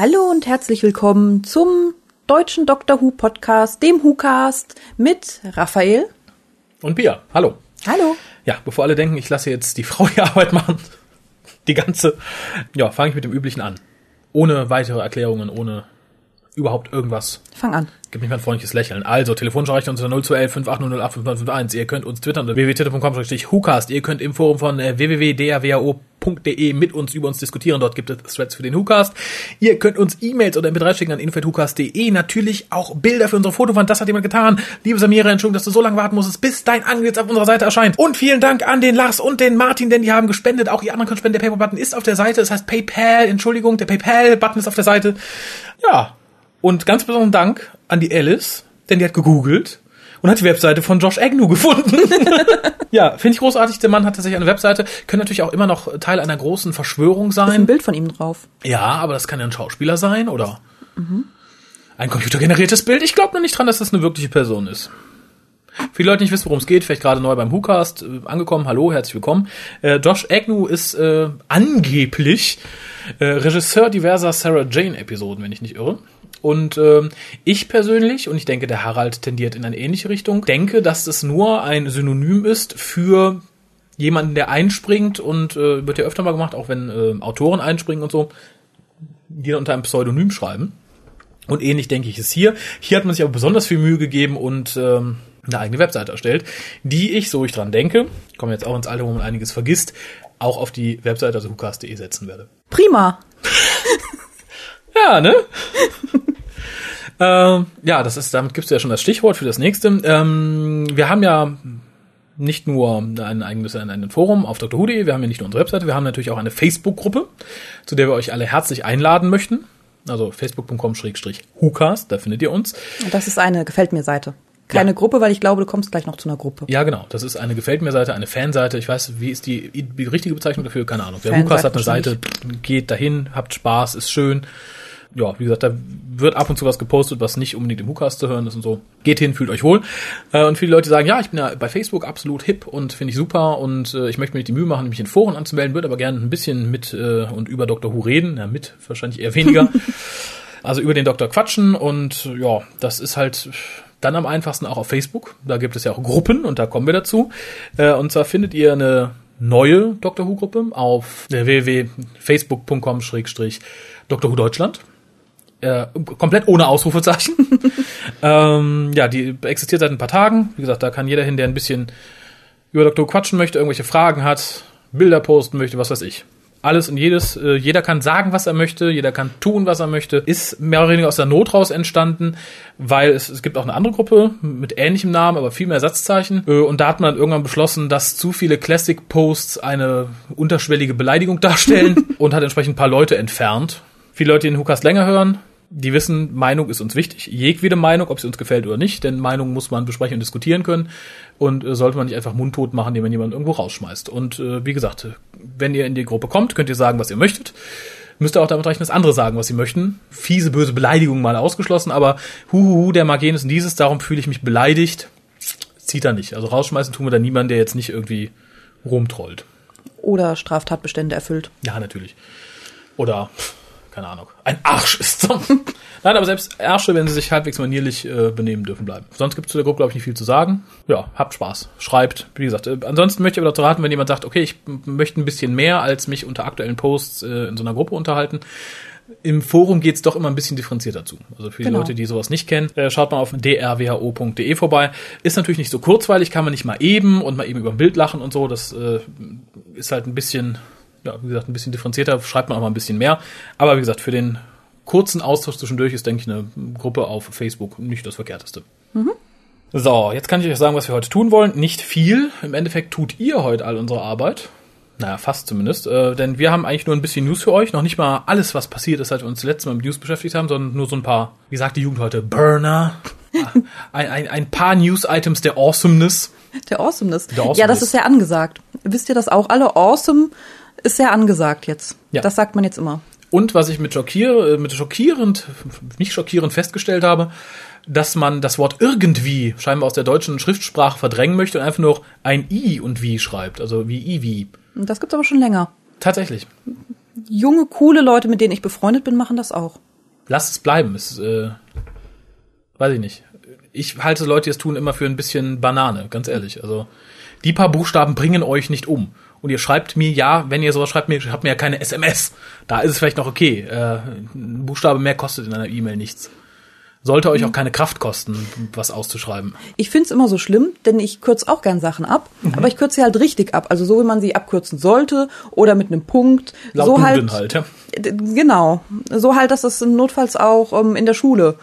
Hallo und herzlich willkommen zum deutschen Doctor Who Podcast, dem WhoCast mit Raphael. Und Bia. Hallo. Hallo. Ja, bevor alle denken, ich lasse jetzt die Frau die Arbeit machen, die ganze, ja, fange ich mit dem Üblichen an. Ohne weitere Erklärungen, ohne überhaupt irgendwas. Fang an. Gib mich mal ein freundliches Lächeln. Also, telefonische Rechnung unter 0211 5808 Ihr könnt uns twittern unter www.twitter.com-hucast. Ihr könnt im Forum von äh, www.drwao.de mit uns über uns diskutieren. Dort gibt es Threads für den Hucast. Ihr könnt uns E-Mails oder MP3 schicken an info.hucast.de. Natürlich auch Bilder für unsere Fotowand. Das hat jemand getan. Liebe Samira, Entschuldigung, dass du so lange warten musstest, bis dein Angebot auf unserer Seite erscheint. Und vielen Dank an den Lars und den Martin, denn die haben gespendet. Auch ihr anderen könnt spenden. Der PayPal-Button ist auf der Seite. Das heißt PayPal. Entschuldigung, der PayPal-Button ist auf der Seite. Ja, und ganz besonderen Dank an die Alice, denn die hat gegoogelt und hat die Webseite von Josh Agnew gefunden. ja, finde ich großartig. Der Mann hat tatsächlich eine Webseite. Könnte natürlich auch immer noch Teil einer großen Verschwörung Ist ein sein. Bild von ihm drauf. Ja, aber das kann ja ein Schauspieler sein oder ein computergeneriertes Bild. Ich glaube noch nicht dran, dass das eine wirkliche Person ist. Viele Leute nicht wissen, worum es geht, vielleicht gerade neu beim WhoCast äh, angekommen. Hallo, herzlich willkommen. Äh, Josh Agnew ist äh, angeblich äh, Regisseur diverser Sarah Jane Episoden, wenn ich nicht irre. Und ähm, ich persönlich, und ich denke, der Harald tendiert in eine ähnliche Richtung, denke, dass das nur ein Synonym ist für jemanden, der einspringt und äh, wird ja öfter mal gemacht, auch wenn äh, Autoren einspringen und so, die unter einem Pseudonym schreiben. Und ähnlich denke ich es hier. Hier hat man sich aber besonders viel Mühe gegeben und ähm, eine eigene Webseite erstellt, die ich, so ich dran denke, komme jetzt auch ins Alter, wo man einiges vergisst, auch auf die Webseite, also hukas.de setzen werde. Prima. Ja, ne? ähm, ja, das ist, damit gibt's ja schon das Stichwort für das nächste. Ähm, wir haben ja nicht nur ein eigenes ein, ein Forum auf Dr. Who.de, wir haben ja nicht nur unsere Webseite, wir haben natürlich auch eine Facebook-Gruppe, zu der wir euch alle herzlich einladen möchten. Also facebook.com-hucast, da findet ihr uns. Das ist eine Gefällt mir Seite. Keine Ja. Gruppe, weil ich glaube, du kommst gleich noch zu einer Gruppe. Ja, genau. Das ist eine Gefällt mir Seite, eine Fanseite. Ich weiß, wie ist die, die richtige Bezeichnung dafür? Keine Ahnung. Der Lukas hat eine Seite, geht dahin, habt Spaß, ist schön. Ja, wie gesagt, da wird ab und zu was gepostet, was nicht unbedingt im Hukas zu hören ist und so. Geht hin, fühlt euch wohl. Äh, Und viele Leute sagen, ja, ich bin ja bei Facebook absolut hip und finde ich super und äh, ich möchte mir nicht die Mühe machen, mich in Foren anzumelden, würde aber gerne ein bisschen mit äh, und über Dr. Who reden. Ja, mit wahrscheinlich eher weniger. Also über den Doktor quatschen und ja, das ist halt dann am einfachsten auch auf Facebook. Da gibt es ja auch Gruppen und da kommen wir dazu. Äh, Und zwar findet ihr eine neue Dr. Who Gruppe auf www.facebook.com-Dr. Who Deutschland. Äh, komplett ohne Ausrufezeichen. ähm, ja, die existiert seit ein paar Tagen. Wie gesagt, da kann jeder hin, der ein bisschen über Dr. Who quatschen möchte, irgendwelche Fragen hat, Bilder posten möchte, was weiß ich. Alles und jedes, äh, jeder kann sagen, was er möchte, jeder kann tun, was er möchte. Ist mehr oder weniger aus der Not raus entstanden, weil es, es gibt auch eine andere Gruppe mit ähnlichem Namen, aber viel mehr Satzzeichen. Äh, und da hat man dann irgendwann beschlossen, dass zu viele Classic-Posts eine unterschwellige Beleidigung darstellen und hat entsprechend ein paar Leute entfernt. Viele Leute, die den Hukas länger hören, die wissen, Meinung ist uns wichtig. Jegwede Meinung, ob sie uns gefällt oder nicht, denn Meinung muss man besprechen und diskutieren können und äh, sollte man nicht einfach mundtot machen, indem man jemanden irgendwo rausschmeißt. Und äh, wie gesagt, wenn ihr in die Gruppe kommt, könnt ihr sagen, was ihr möchtet. Müsst ihr auch damit rechnen, dass andere sagen, was sie möchten. Fiese, böse Beleidigungen mal ausgeschlossen, aber huhuhu, der mag jenes und dieses, darum fühle ich mich beleidigt. Zieht er nicht. Also rausschmeißen tun wir da niemanden, der jetzt nicht irgendwie rumtrollt. Oder Straftatbestände erfüllt. Ja, natürlich. Oder, keine Ahnung, ein Arsch ist so. Nein, aber selbst Ärsche, wenn sie sich halbwegs manierlich äh, benehmen dürfen bleiben. Sonst gibt es zu der Gruppe, glaube ich, nicht viel zu sagen. Ja, habt Spaß. Schreibt. Wie gesagt, äh, ansonsten möchte ich aber dazu raten, wenn jemand sagt, okay, ich möchte ein bisschen mehr als mich unter aktuellen Posts äh, in so einer Gruppe unterhalten. Im Forum geht's doch immer ein bisschen differenzierter zu. Also für die Genau. Leute, die sowas nicht kennen, äh, schaut mal auf drwho.de vorbei. Ist natürlich nicht so kurzweilig, kann man nicht mal eben und mal eben über ein Bild lachen und so. Das äh, ist halt ein bisschen, ja, wie gesagt, ein bisschen differenzierter, schreibt man auch mal ein bisschen mehr. Aber wie gesagt, für den kurzen Austausch zwischendurch ist, denke ich, eine Gruppe auf Facebook nicht das Verkehrteste. So, jetzt kann ich euch sagen, was wir heute tun wollen. Nicht viel. Im Endeffekt tut ihr heute all unsere Arbeit. Naja, fast zumindest. Äh, denn wir haben eigentlich nur ein bisschen News für euch. Noch nicht mal alles, was passiert ist, seit wir uns letztes Mal mit News beschäftigt haben, sondern nur so ein paar, wie sagt die Jugend heute, Burner. ein, ein, ein paar News-Items der Awesomeness. Der Awesomeness. Der Awesomeness. Ja, das ist ja angesagt. Wisst ihr das auch? Alle Awesome ist sehr angesagt jetzt. Ja. Das sagt man jetzt immer. Und was ich mit, schockier, äh, mit schockierend, nicht schockierend festgestellt habe, dass man das Wort irgendwie scheinbar aus der deutschen Schriftsprache verdrängen möchte und einfach nur ein I und wie schreibt. Also wie I, wie. Das gibt's aber schon länger. Tatsächlich. Junge, coole Leute, mit denen ich befreundet bin, machen das auch. lasst es bleiben. Es, äh, weiß ich nicht. Ich halte Leute, die es tun, immer für ein bisschen Banane, ganz ehrlich. Also die paar Buchstaben bringen euch nicht um. Und ihr schreibt mir ja, wenn ihr sowas schreibt, mir habt mir ja keine SMS. Da ist es vielleicht noch okay. Äh, ein Buchstabe mehr kostet in einer E-Mail nichts. Sollte euch auch keine Kraft kosten, was auszuschreiben. Ich find's immer so schlimm, denn ich kürze auch gern Sachen ab, Mhm. aber ich kürze sie halt richtig ab. Also so, wie man sie abkürzen sollte oder mit einem Punkt. Laut so Duden halt, halt, ja. Genau. So halt, dass das notfalls auch ähm, in der Schule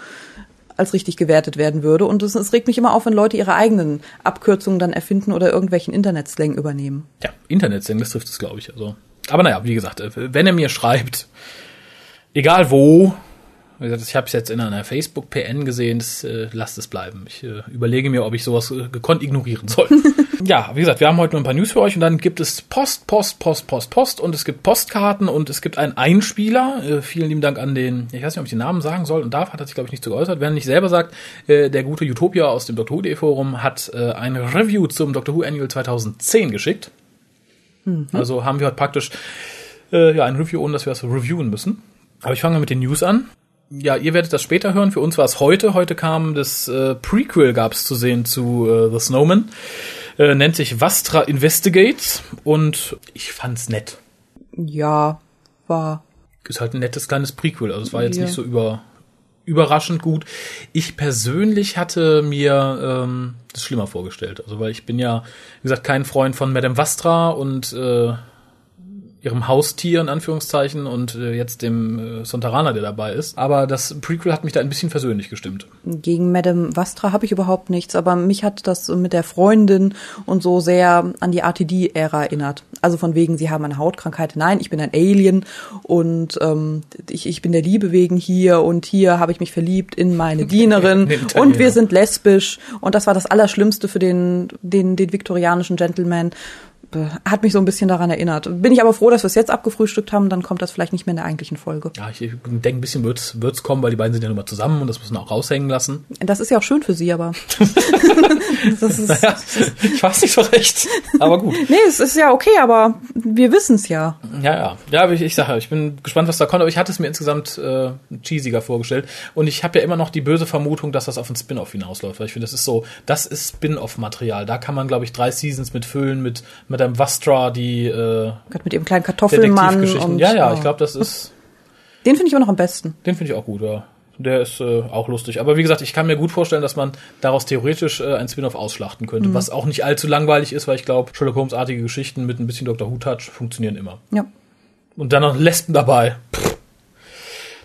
als richtig gewertet werden würde. Und es, es regt mich immer auf, wenn Leute ihre eigenen Abkürzungen dann erfinden oder irgendwelchen Internetslang übernehmen. Ja, Internetslang, das trifft es, glaube ich. Also. Aber naja, wie gesagt, äh, wenn er mir schreibt, egal wo, wie gesagt, ich habe es jetzt in einer Facebook-PN gesehen, das, äh, lasst es bleiben. Ich äh, überlege mir, ob ich sowas äh, gekonnt ignorieren soll. ja, wie gesagt, wir haben heute nur ein paar News für euch und dann gibt es Post, Post, Post, Post, Post und es gibt Postkarten und es gibt einen Einspieler. Äh, vielen lieben Dank an den, ich weiß nicht, ob ich den Namen sagen soll und darf, hat er sich, glaube ich, nicht so geäußert. Wenn er nicht selber sagt, äh, der gute Utopia aus dem Dr. Who Forum hat äh, ein Review zum Dr. Who Annual 2010 geschickt. Also haben wir heute praktisch äh, ja, ein Review, ohne dass wir das reviewen müssen. Aber ich fange mal mit den News an. Ja, ihr werdet das später hören. Für uns war es heute. Heute kam das äh, Prequel, gab es zu sehen zu äh, The Snowman. Äh, nennt sich Vastra Investigates und ich fand's nett. Ja, war. Ist halt ein nettes kleines Prequel. Also es war jetzt Ja. nicht so über, überraschend gut. Ich persönlich hatte mir ähm, das schlimmer vorgestellt. Also weil ich bin ja, wie gesagt, kein Freund von Madame Vastra und äh, ihrem Haustier in Anführungszeichen und äh, jetzt dem äh, Sontarana, der dabei ist. Aber das Prequel hat mich da ein bisschen versöhnlich gestimmt. Gegen Madame Vastra habe ich überhaupt nichts, aber mich hat das mit der Freundin und so sehr an die RTD-Ära erinnert. Also von wegen, sie haben eine Hautkrankheit. Nein, ich bin ein Alien und ähm, ich, ich bin der Liebe wegen hier und hier habe ich mich verliebt in meine Dienerin und wir sind lesbisch und das war das Allerschlimmste für den, den, den viktorianischen Gentleman. Hat mich so ein bisschen daran erinnert. Bin ich aber froh, dass wir es jetzt abgefrühstückt haben, dann kommt das vielleicht nicht mehr in der eigentlichen Folge. Ja, ich denke, ein bisschen wird's, wird's kommen, weil die beiden sind ja nun mal zusammen und das müssen wir auch raushängen lassen. Das ist ja auch schön für sie, aber das ist, Ja, ich weiß nicht so recht, aber gut. Nee, es ist ja okay, aber wir wissen es ja. Ja, ja. Ja, ich, ich sage, ich bin gespannt, was da kommt, aber ich hatte es mir insgesamt äh, cheesiger vorgestellt. Und ich habe ja immer noch die böse Vermutung, dass das auf ein Spin-off hinausläuft. Weil ich finde, das ist so, das ist Spin-off-Material. Da kann man, glaube ich, drei Seasons mit füllen, mit Madame Vastra, die äh, mit ihrem kleinen Kartoffelmann und Ja, ja, oh. ich glaube, das ist, den finde ich immer noch am besten. den finde ich auch gut, ja. Der ist äh, auch lustig. Aber wie gesagt, ich kann mir gut vorstellen, dass man daraus theoretisch äh, ein Spin-off ausschlachten könnte, was auch nicht allzu langweilig ist, weil ich glaube, Sherlock Holmes-artige Geschichten mit ein bisschen Dr. Who-Touch funktionieren immer. Ja. Und dann noch Lesben dabei. Pff,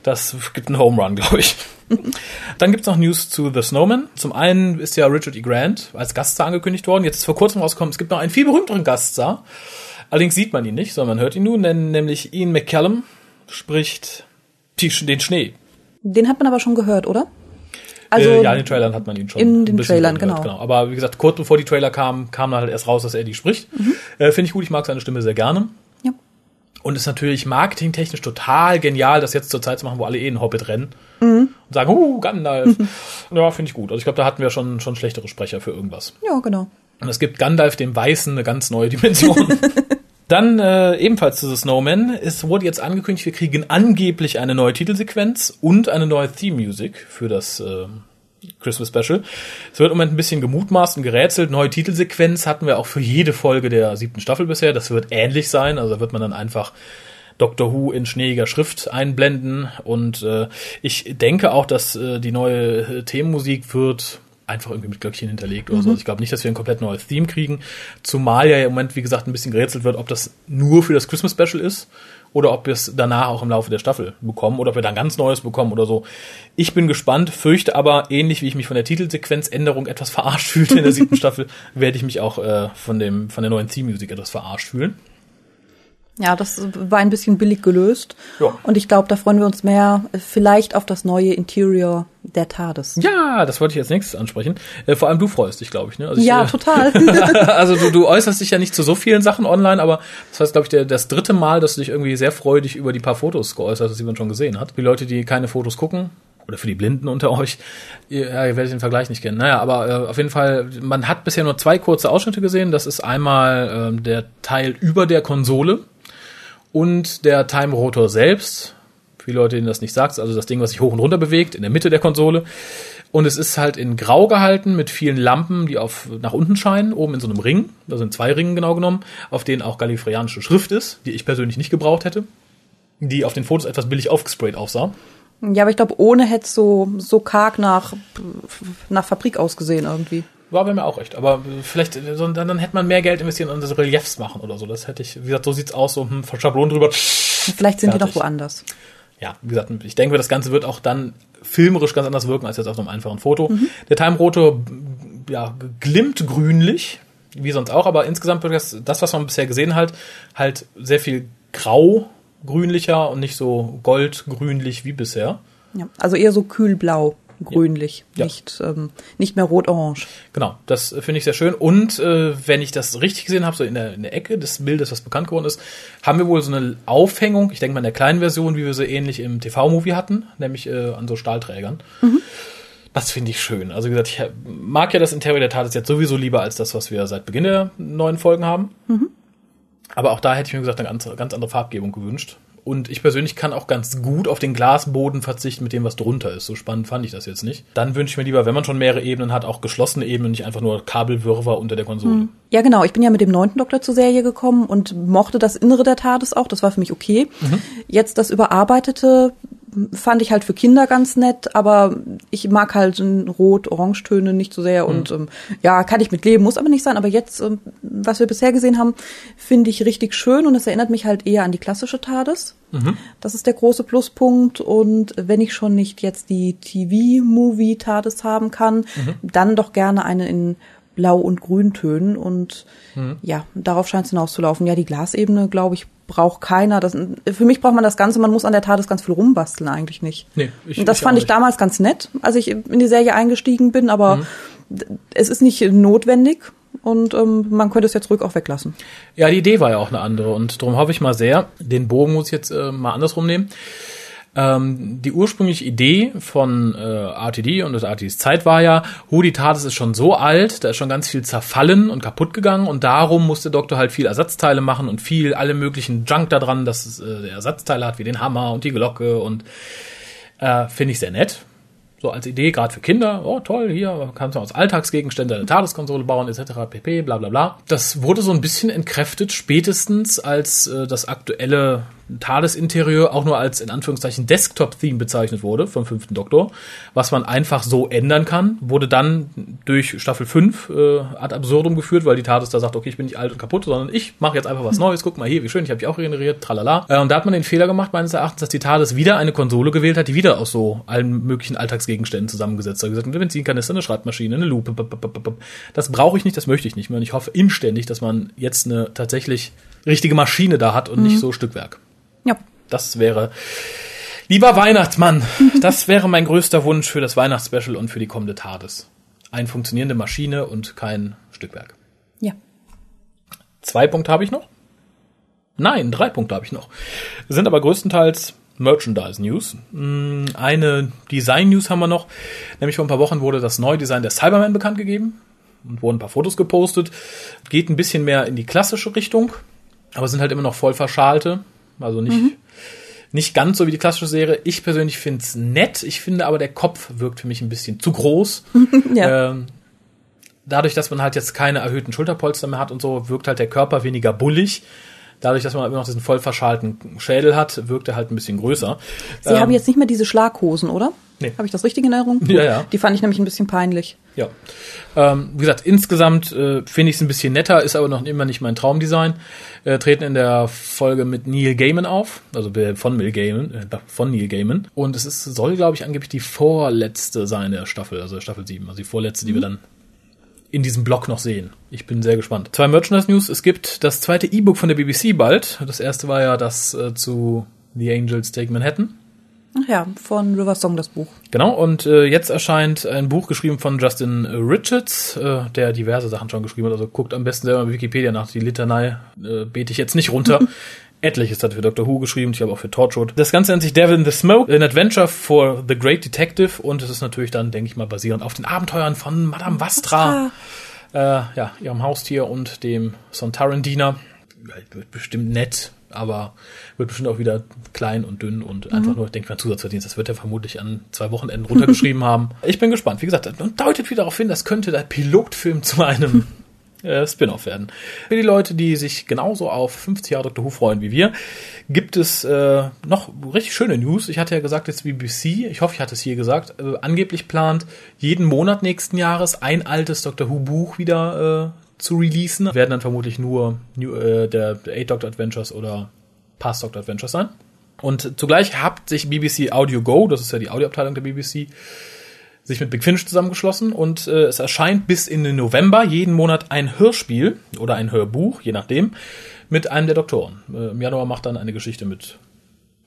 Das gibt einen Home Run, glaube ich. Dann gibt's noch News zu The Snowman. Zum einen ist ja Richard E. Grant als Gaststar angekündigt worden. Jetzt ist vor kurzem rausgekommen, es gibt noch einen viel berühmteren Gaststar. Allerdings sieht man ihn nicht, sondern man hört ihn nun, denn nämlich Ian McCallum spricht den Schnee. Den hat man aber schon gehört, oder? Also äh, ja, in den Trailern hat man ihn schon. in den Trailern, gehört, genau. Aber wie gesagt, kurz bevor die Trailer kamen, kam dann halt erst raus, dass er die spricht. Äh, Finde ich gut, ich mag seine Stimme sehr gerne. ja. Und ist natürlich marketingtechnisch total genial, das jetzt zur Zeit zu machen, wo alle eh einen Hobbit rennen. Und sagen, uh, Gandalf. ja, finde ich gut. Also ich glaube, da hatten wir schon, schon schlechtere Sprecher für irgendwas. ja, genau. Und es gibt Gandalf dem Weißen eine ganz neue Dimension. Dann äh, ebenfalls zu The Snowman. Es wurde jetzt angekündigt, wir kriegen angeblich eine neue Titelsequenz und eine neue Theme-Music für das äh, Christmas Special. Es wird im Moment ein bisschen gemutmaßt und gerätselt. Neue Titelsequenz hatten wir auch für jede Folge der siebten Staffel bisher. Das wird ähnlich sein. Also da wird man dann einfach Doctor Who in schneeiger Schrift einblenden. Und äh, ich denke auch, dass äh, die neue äh, Themenmusik wird einfach irgendwie mit Glöckchen hinterlegt oder so. Also ich glaube nicht, dass wir ein komplett neues Theme kriegen. Zumal ja im Moment, wie gesagt, ein bisschen gerätselt wird, ob das nur für das Christmas Special ist oder ob wir es danach auch im Laufe der Staffel bekommen oder ob wir dann ganz Neues bekommen oder so. Ich bin gespannt, fürchte aber, ähnlich wie ich mich von der Titelsequenzänderung etwas verarscht fühlte in der siebten Staffel, werde ich mich auch äh, von, dem, von der neuen Theme-Musik etwas verarscht fühlen. Ja, das war ein bisschen billig gelöst. Ja. Und ich glaube, da freuen wir uns mehr äh, vielleicht auf das neue Interior der TARDIS. Ja, das wollte ich als nächstes ansprechen. Äh, vor allem du freust dich, glaube ich. Ne? Also ich, Ja, äh, total. also du, du äußerst dich ja nicht zu so vielen Sachen online, aber das heißt, glaube ich, der, das dritte Mal, dass du dich irgendwie sehr freudig über die paar Fotos geäußert hast, die man schon gesehen hat. Die Leute, die keine Fotos gucken, oder für die Blinden unter euch, ihr, ja, ihr werdet den Vergleich nicht kennen. Naja, aber äh, auf jeden Fall, man hat bisher nur zwei kurze Ausschnitte gesehen. Das ist einmal ähm, der Teil über der Konsole und der Time Rotor selbst. Die Leute, denen das nicht sagt, also das Ding, was sich hoch und runter bewegt, in der Mitte der Konsole. Und es ist halt in Grau gehalten mit vielen Lampen, die auf nach unten scheinen, oben in so einem Ring. Da sind zwei Ringen genau genommen, auf denen auch gallifreyanische Schrift ist, die ich persönlich nicht gebraucht hätte. Die auf den Fotos etwas billig aufgesprayt aussah. Ja, aber ich glaube, ohne hätte es so, so karg nach, nach Fabrik ausgesehen irgendwie. War bei mir auch recht. Aber vielleicht, so, dann, dann hätte man mehr Geld investieren und diese Reliefs machen oder so. Das hätte ich, wie gesagt, so sieht's aus, so hm, Schablon drüber. Vielleicht sind die Fertig. doch woanders. ja, wie gesagt, ich denke, das Ganze wird auch dann filmerisch ganz anders wirken als jetzt auf einem einfachen Foto. Der Time Rotor, ja, glimmt grünlich, wie sonst auch, aber insgesamt wird das, das, was man bisher gesehen hat, halt sehr viel grau grünlicher und nicht so goldgrünlich wie bisher. Ja, also eher so kühlblau, grünlich, Ja. nicht, ähm, nicht mehr rot-orange. Genau, das äh, finde ich sehr schön. Und äh, wenn ich das richtig gesehen habe, so in der, in der Ecke des Bildes, was bekannt geworden ist, haben wir wohl so eine Aufhängung, ich denke mal in der kleinen Version, wie wir sie ähnlich im TV-Movie hatten, nämlich äh, an so Stahlträgern. Das finde ich schön. Also wie gesagt, ich mag ja das Interieur der TARDIS jetzt sowieso lieber als das, was wir seit Beginn der neuen Folgen haben. Aber auch da hätte ich mir gesagt eine ganz, ganz andere Farbgebung gewünscht. Und ich persönlich kann auch ganz gut auf den Glasboden verzichten mit dem, was drunter ist. So spannend fand ich das jetzt nicht. Dann wünsche ich mir lieber, wenn man schon mehrere Ebenen hat, auch geschlossene Ebenen, nicht einfach nur Kabelwirrwarr unter der Konsole. Ja, genau. Ich bin ja mit dem neunten Doktor zur Serie gekommen und mochte das Innere der TARDIS auch. Das war für mich okay. Jetzt das Überarbeitete fand ich halt für Kinder ganz nett, aber ich mag halt Rot-Orangetöne nicht so sehr und ähm, ja, kann ich mit leben, muss aber nicht sein. Aber jetzt, ähm, was wir bisher gesehen haben, finde ich richtig schön und es erinnert mich halt eher an die klassische TARDIS. Das ist der große Pluspunkt und wenn ich schon nicht jetzt die TV-Movie TARDIS haben kann, dann doch gerne eine in Blau- und Grüntönen und ja, darauf scheint es hinauszulaufen. Ja, die Glasebene, glaube ich, braucht keiner. Das, für mich braucht man das Ganze, man muss an der TARDIS ganz viel rumbasteln eigentlich nicht. Nee, ich- Und das ich fand ich damals ganz nett, als ich in die Serie eingestiegen bin, aber d- es ist nicht notwendig und ähm, man könnte es jetzt ruhig auch weglassen. Ja, die Idee war ja auch eine andere und darum hoffe ich mal sehr, den Bogen muss ich jetzt äh, mal andersrum nehmen. Ähm, die ursprüngliche Idee von äh, RTD und des RTDs Zeit war ja, TARDIS ist schon so alt, da ist schon ganz viel zerfallen und kaputt gegangen und darum musste der Doktor halt viel Ersatzteile machen und viel, alle möglichen Junk da dran, dass es äh, Ersatzteile hat, wie den Hammer und die Glocke und äh, finde ich sehr nett. So als Idee, gerade für Kinder, oh toll, hier kannst du aus Alltagsgegenständen eine TARDIS-Konsole bauen, etc., pp, bla bla bla. Das wurde so ein bisschen entkräftet, spätestens als äh, das aktuelle TARDIS-Interieur auch nur als in Anführungszeichen Desktop-Theme bezeichnet wurde vom fünften Doktor, was man einfach so ändern kann, wurde dann durch Staffel 5 äh, ad absurdum geführt, weil die TARDIS da sagt, okay, ich bin nicht alt und kaputt, sondern ich mache jetzt einfach was Neues, guck mal hier, wie schön, ich habe dich auch regeneriert, tralala. Äh, und da hat man den Fehler gemacht, meines Erachtens, dass die TARDIS wieder eine Konsole gewählt hat, die wieder aus so allen möglichen Alltagsgegenständen zusammengesetzt hat. Gesagt, eine Benzinkanister, eine Schreibmaschine, eine Lupe, das brauche ich nicht, das möchte ich nicht mehr. Und ich hoffe inständig, dass man jetzt eine tatsächlich richtige Maschine da hat und nicht so Stückwerk. Ja. Das wäre, lieber Weihnachtsmann, das wäre mein größter Wunsch für das Weihnachtsspecial und für die kommende TARDIS. Eine funktionierende Maschine und kein Stückwerk. Ja. Zwei Punkte habe ich noch. Nein, drei Punkte habe ich noch. Sind aber größtenteils Merchandise-News. Mm, Eine Design-News haben wir noch. Nämlich vor ein paar Wochen wurde das neue Design der Cyberman bekannt gegeben und wurden ein paar Fotos gepostet. Geht ein bisschen mehr in die klassische Richtung, aber sind halt immer noch voll verschalte. Also nicht, nicht ganz so wie die klassische Serie. Ich persönlich finde es nett. Ich finde aber, der Kopf wirkt für mich ein bisschen zu groß. Ja. Ähm, dadurch, dass man halt jetzt keine erhöhten Schulterpolster mehr hat und so, wirkt halt der Körper weniger bullig. Dadurch, dass man immer noch diesen voll verschalten Schädel hat, wirkt er halt ein bisschen größer. Sie Ähm, haben jetzt nicht mehr diese Schlaghosen, oder? Nee. Habe ich das richtig in Erinnerung? Ja, ja. Die fand ich nämlich ein bisschen peinlich. Ja. Ähm, wie gesagt, insgesamt äh, finde ich es ein bisschen netter, ist aber noch immer nicht mein Traumdesign. Äh, treten in der Folge mit Neil Gaiman auf, also von Neil Gaiman, äh, von Neil Gaiman. Und es ist, soll, glaube ich, angeblich die vorletzte sein der Staffel, also Staffel 7, also die vorletzte, die wir dann in diesem Blog noch sehen. Ich bin sehr gespannt. Zwei Merchandise-News. Es gibt das zweite E-Book von der BBC bald. Das erste war ja das äh, zu The Angels Take Manhattan. Ach ja, von River Song das Buch. Genau, und äh, jetzt erscheint ein Buch geschrieben von Justin Richards, äh, der diverse Sachen schon geschrieben hat. Also guckt am besten selber bei Wikipedia nach. Die Litanei äh, bete ich jetzt nicht runter. Etliches hat er für Doctor Who geschrieben, ich habe auch für Torchwood. Das Ganze nennt sich Devil in the Smoke, an Adventure for the Great Detective und es ist natürlich dann, denke ich mal, basierend auf den Abenteuern von Madame Vastra, äh, ja, ihrem Haustier und dem Sontarendiener. Wird bestimmt nett. Aber wird bestimmt auch wieder klein und dünn und mhm. einfach nur, denke mal, Zusatzverdienst. Das wird er vermutlich an zwei Wochenenden runtergeschrieben haben. Ich bin gespannt. Wie gesagt, und deutet wieder darauf hin, das könnte der Pilotfilm zu einem äh, Spin-off werden. Für die Leute, die sich genauso auf 50 Jahre Dr. Who freuen wie wir, gibt es äh, noch richtig schöne News. Ich hatte ja gesagt, jetzt BBC, ich hoffe, ich hatte es hier gesagt, äh, angeblich plant, jeden Monat nächsten Jahres ein altes Dr. Who Buch wieder äh, zu releasen. Werden dann vermutlich nur New, äh, der, der Eight Doctor Adventures oder Past Doctor Adventures sein. Und zugleich hat sich BBC Audio Go, das ist ja die Audioabteilung der BBC, sich mit Big Finish zusammengeschlossen und äh, es erscheint bis in den November jeden Monat ein Hörspiel oder ein Hörbuch, je nachdem, mit einem der Doktoren. Äh, Im Januar macht dann eine Geschichte mit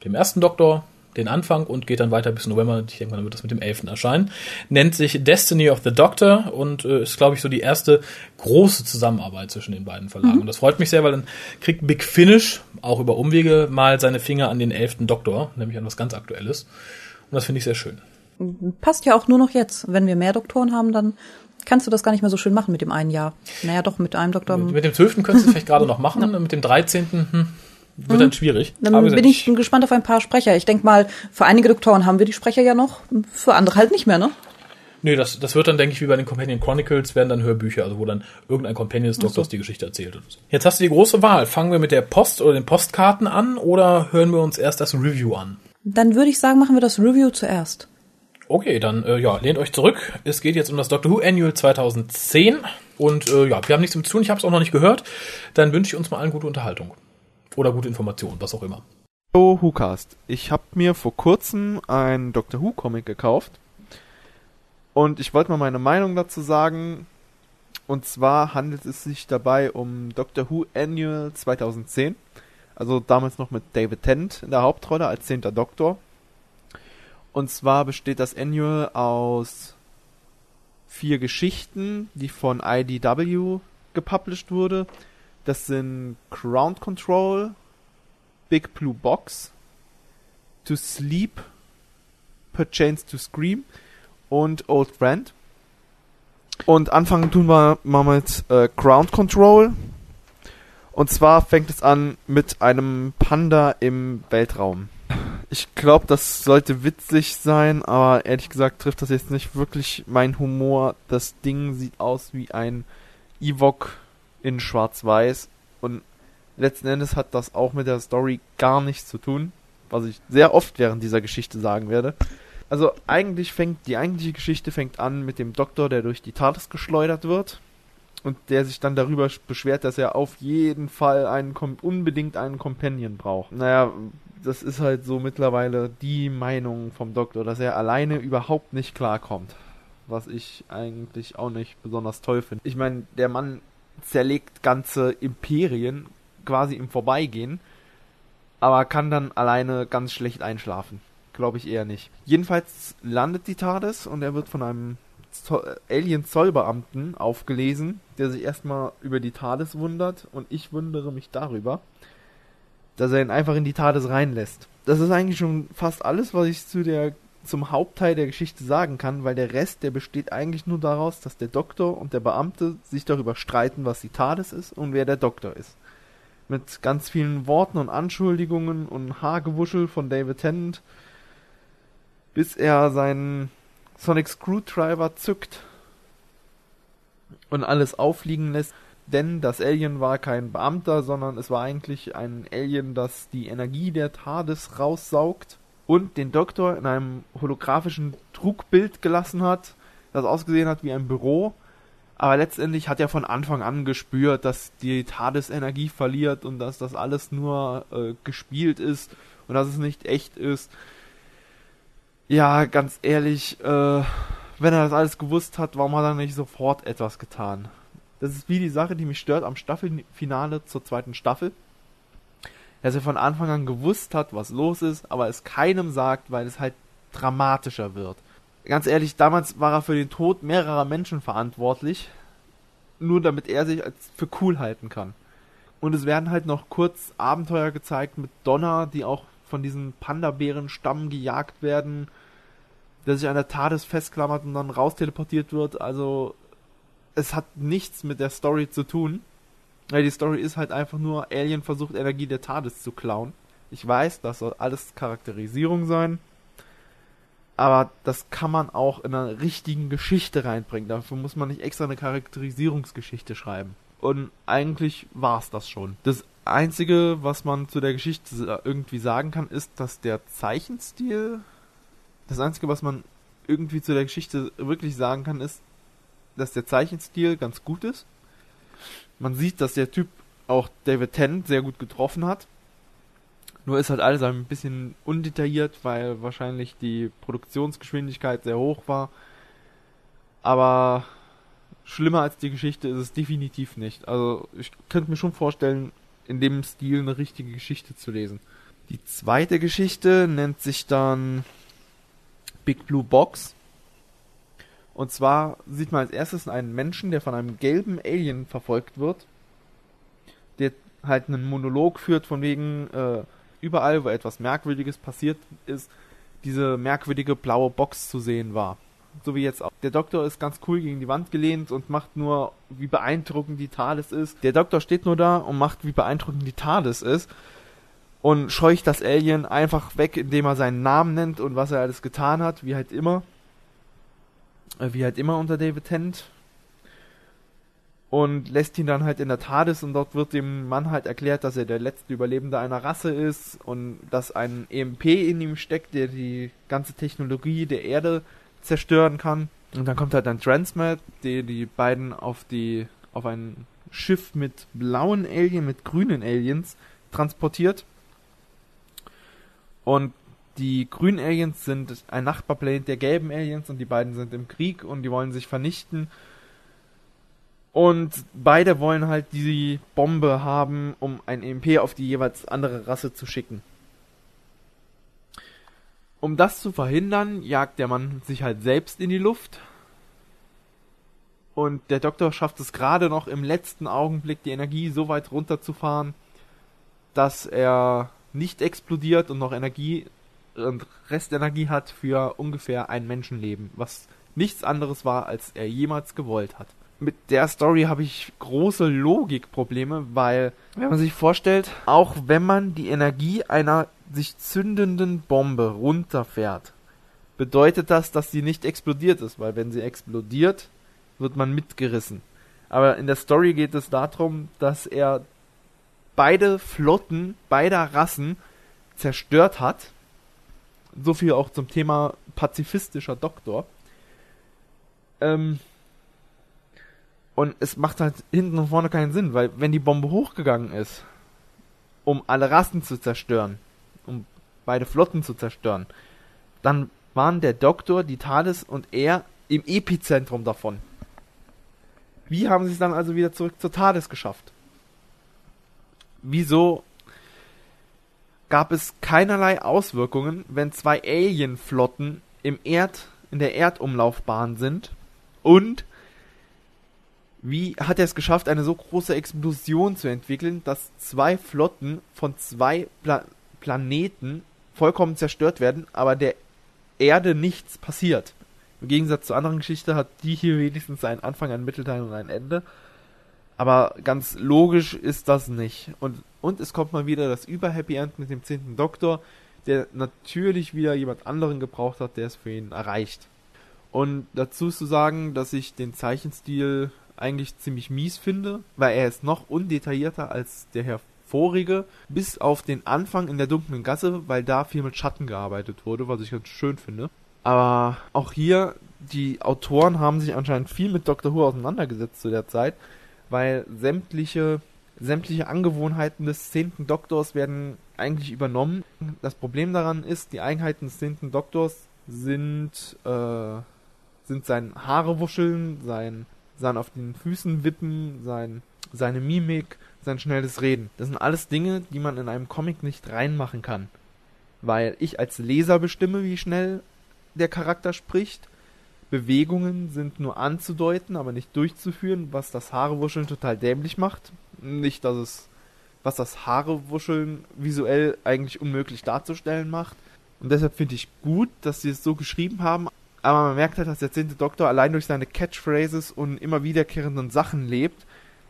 dem ersten Doktor, den Anfang und geht dann weiter bis November. Ich denke mal, dann wird das mit dem 11. erscheinen. Nennt sich Destiny of the Doctor und äh, ist, glaube ich, so die erste große Zusammenarbeit zwischen den beiden Verlagen. Mhm. Und das freut mich sehr, weil dann kriegt Big Finish auch über Umwege mal seine Finger an den 11. Doktor, nämlich an was ganz Aktuelles. Und das finde ich sehr schön. Passt ja auch nur noch jetzt. Wenn wir mehr Doktoren haben, dann kannst du das gar nicht mehr so schön machen mit dem einen Jahr. Naja, doch, mit einem Doktor. Mit, mit dem 12. könntest du vielleicht gerade noch machen, mit dem 13. Hm, wird mhm. dann schwierig. Dann Aber bin ich gespannt auf ein paar Sprecher. Ich denke mal, für einige Doktoren haben wir die Sprecher ja noch, für andere halt nicht mehr, ne? Nee, das, das wird dann, denke ich, wie bei den Companion Chronicles, werden dann Hörbücher, also wo dann irgendein Companion des Doktors so. die Geschichte erzählt. So. Jetzt hast du die große Wahl. Fangen wir mit der Post oder den Postkarten an oder hören wir uns erst das Review an? Dann würde ich sagen, machen wir das Review zuerst. Okay, dann äh, ja, lehnt euch zurück. Es geht jetzt um das Doctor Who Annual 2010 und äh, ja, wir haben nichts mit zu tun, ich habe es auch noch nicht gehört. Dann wünsche ich uns mal allen gute Unterhaltung oder gute Informationen, was auch immer. Hallo WhoCast. Ich habe mir vor kurzem einen Doctor Who Comic gekauft und ich wollte mal meine Meinung dazu sagen. Und zwar handelt es sich dabei um Doctor Who Annual 2010. Also damals noch mit David Tennant in der Hauptrolle als zehnter Doktor. Und zwar besteht das Annual aus vier Geschichten, die von IDW gepublished wurde. Das sind Ground Control, Big Blue Box, To Sleep, Perchance to Scream und Old Friend. Und anfangen tun wir mal mit äh, Ground Control. Und zwar fängt es an mit einem Panda im Weltraum. Ich glaube, das sollte witzig sein, aber ehrlich gesagt trifft das jetzt nicht wirklich mein Humor. Das Ding sieht aus wie ein Ewok in Schwarz-Weiß und letzten Endes hat das auch mit der Story gar nichts zu tun, was ich sehr oft während dieser Geschichte sagen werde. Also eigentlich fängt die eigentliche Geschichte fängt an mit dem Doktor, der durch die TARDIS geschleudert wird und der sich dann darüber beschwert, dass er auf jeden Fall einen unbedingt einen Companion braucht. Naja, das ist halt so mittlerweile die Meinung vom Doktor, dass er alleine überhaupt nicht klarkommt. Was ich eigentlich auch nicht besonders toll finde. Ich meine, der Mann zerlegt ganze Imperien quasi im Vorbeigehen, aber kann dann alleine ganz schlecht einschlafen. Glaube ich eher nicht. Jedenfalls landet die TARDIS und er wird von einem Alien-Zollbeamten aufgelesen, der sich erstmal über die TARDIS wundert und ich wundere mich darüber, dass er ihn einfach in die TARDIS reinlässt. Das ist eigentlich schon fast alles, was ich zu der zum Hauptteil der Geschichte sagen kann, weil der Rest, der besteht eigentlich nur daraus, dass der Doktor und der Beamte sich darüber streiten, was die TARDIS ist und wer der Doktor ist. Mit ganz vielen Worten und Anschuldigungen und Haargewuschel von David Tennant, bis er seinen Sonic Screwdriver zückt und alles auffliegen lässt denn das Alien war kein Beamter, sondern es war eigentlich ein Alien, das die Energie der TARDIS raussaugt und den Doktor in einem holographischen Trugbild gelassen hat, das ausgesehen hat wie ein Büro. Aber letztendlich hat er von Anfang an gespürt, dass die TARDIS Energie verliert und dass das alles nur äh, gespielt ist und dass es nicht echt ist. Ja, ganz ehrlich, äh, wenn er das alles gewusst hat, warum hat er nicht sofort etwas getan? Das ist wie die Sache, die mich stört am Staffelfinale zur zweiten Staffel. Dass er von Anfang an gewusst hat, was los ist, aber es keinem sagt, weil es halt dramatischer wird. Ganz ehrlich, damals war er für den Tod mehrerer Menschen verantwortlich, nur damit er sich als für cool halten kann. Und es werden halt noch kurz Abenteuer gezeigt mit Donna, die auch von diesen Panda-Bären-Stamm gejagt werden, der sich an der TARDIS festklammert und dann rausteleportiert wird. Also es hat nichts mit der Story zu tun. Ja, die Story ist halt einfach nur, Alien versucht Energie der TARDIS zu klauen. Ich weiß, das soll alles Charakterisierung sein. Aber das kann man auch in einer richtigen Geschichte reinbringen. Dafür muss man nicht extra eine Charakterisierungsgeschichte schreiben. Und eigentlich war es das schon. Das Einzige, was man zu der Geschichte irgendwie sagen kann, ist, dass der Zeichenstil. Das Einzige, was man irgendwie zu der Geschichte wirklich sagen kann, ist, dass der Zeichenstil ganz gut ist. Man sieht, dass der Typ auch David Tennant sehr gut getroffen hat. Nur ist halt alles ein bisschen undetailliert, weil wahrscheinlich die Produktionsgeschwindigkeit sehr hoch war. Aber schlimmer als die Geschichte ist es definitiv nicht. Also ich könnte mir schon vorstellen, in dem Stil eine richtige Geschichte zu lesen. Die zweite Geschichte nennt sich dann Big Blue Box. Und zwar sieht man als erstes einen Menschen, der von einem gelben Alien verfolgt wird, der halt einen Monolog führt von wegen, äh, überall, wo etwas Merkwürdiges passiert ist, diese merkwürdige blaue Box zu sehen war. So wie jetzt auch. Der Doktor ist ganz cool gegen die Wand gelehnt und macht nur, wie beeindruckend die TARDIS ist. Der Doktor steht nur da und macht, wie beeindruckend die TARDIS ist. Und scheucht das Alien einfach weg, indem er seinen Namen nennt und was er alles getan hat, wie halt immer. Äh, wie halt immer unter David Tennant und lässt ihn dann halt in der TARDIS und dort wird dem Mann halt erklärt, dass er der letzte Überlebende einer Rasse ist und dass ein EMP in ihm steckt, der die ganze Technologie der Erde zerstören kann. Und dann kommt halt ein Transmat, der die beiden auf die auf ein Schiff mit blauen Aliens, mit grünen Aliens transportiert. Und die grünen Aliens sind ein Nachbarplanet der gelben Aliens und die beiden sind im Krieg und die wollen sich vernichten und beide wollen halt die Bombe haben, um ein EMP auf die jeweils andere Rasse zu schicken. Um das zu verhindern, jagt der Mann sich halt selbst in die Luft. Und der Doktor schafft es gerade noch im letzten Augenblick, die Energie so weit runterzufahren, dass er nicht explodiert und noch Energie Restenergie hat für ungefähr ein Menschenleben, was nichts anderes war, als er jemals gewollt hat mit der Story habe ich große Logikprobleme, weil, wenn man sich vorstellt, auch wenn man die Energie einer sich zündenden Bombe runterfährt, bedeutet das, dass sie nicht explodiert ist, weil wenn sie explodiert, wird man mitgerissen. Aber in der Story geht es darum, dass er beide Flotten beider Rassen zerstört hat. So viel auch zum Thema pazifistischer Doktor. Ähm, und es macht halt hinten und vorne keinen Sinn, weil wenn die Bombe hochgegangen ist, um alle Rassen zu zerstören, um beide Flotten zu zerstören, dann waren der Doktor, die Thales und er im Epizentrum davon. Wie haben sie es dann also wieder zurück zur TARDIS geschafft? Wieso gab es keinerlei Auswirkungen, wenn zwei Alien-Flotten im Erd, in der Erdumlaufbahn sind und wie hat er es geschafft, eine so große Explosion zu entwickeln, dass zwei Flotten von zwei Pla Planeten vollkommen zerstört werden, aber der Erde nichts passiert? Im Gegensatz zur anderen Geschichte hat die hier wenigstens einen Anfang, einen Mittelteil und ein Ende. Aber ganz logisch ist das nicht. Und, und es kommt mal wieder das Über-Happy End mit dem zehnten Doktor, der natürlich wieder jemand anderen gebraucht hat, der es für ihn erreicht. Und dazu zu sagen, dass ich den Zeichenstil eigentlich ziemlich mies finde, weil er ist noch undetaillierter als der hervorige, bis auf den Anfang in der dunklen Gasse, weil da viel mit Schatten gearbeitet wurde, was ich ganz schön finde. Aber auch hier, die Autoren haben sich anscheinend viel mit Dr. Who auseinandergesetzt zu der Zeit, weil sämtliche, sämtliche Angewohnheiten des zehnten Doktors werden eigentlich übernommen. Das Problem daran ist, die Eigenheiten des zehnten Doktors sind, äh, sind sein Haare wuscheln, sein sein auf den Füßen wippen, sein, seine Mimik, sein schnelles Reden. Das sind alles Dinge, die man in einem Comic nicht reinmachen kann. Weil ich als Leser bestimme, wie schnell der Charakter spricht. Bewegungen sind nur anzudeuten, aber nicht durchzuführen, was das Haarewuscheln total dämlich macht. Nicht, dass es, was das Haarewuscheln visuell eigentlich unmöglich darzustellen macht. Und deshalb finde ich gut, dass sie es so geschrieben haben, aber man merkt halt, dass der zehnte Doktor allein durch seine Catchphrases und immer wiederkehrenden Sachen lebt,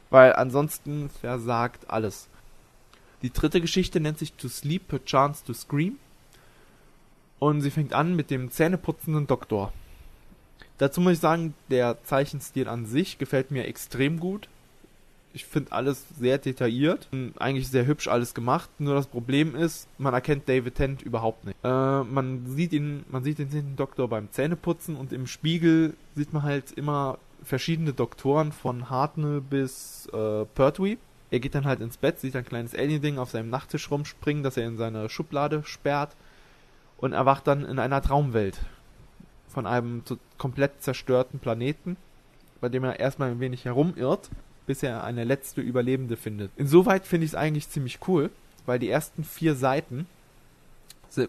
Weil ansonsten versagt alles. Die dritte Geschichte nennt sich To Sleep, Per Chance to Scream. Und sie fängt an mit dem zähneputzenden Doktor. Dazu muss ich sagen, der Zeichenstil an sich gefällt mir extrem gut. Ich finde alles sehr detailliert und eigentlich sehr hübsch alles gemacht. Nur das Problem ist, man erkennt David Tent überhaupt nicht. Äh, man sieht ihn, man sieht den Doktor beim Zähneputzen und im Spiegel sieht man halt immer verschiedene Doktoren von Hartnell bis äh, Pertwee. Er geht dann halt ins Bett, sieht ein kleines Alien-Ding auf seinem Nachttisch rumspringen, das er in seine Schublade sperrt und erwacht dann in einer Traumwelt von einem komplett zerstörten Planeten, bei dem er erstmal ein wenig herumirrt, bis er eine letzte Überlebende findet. Insoweit finde ich es eigentlich ziemlich cool, weil die ersten vier Seiten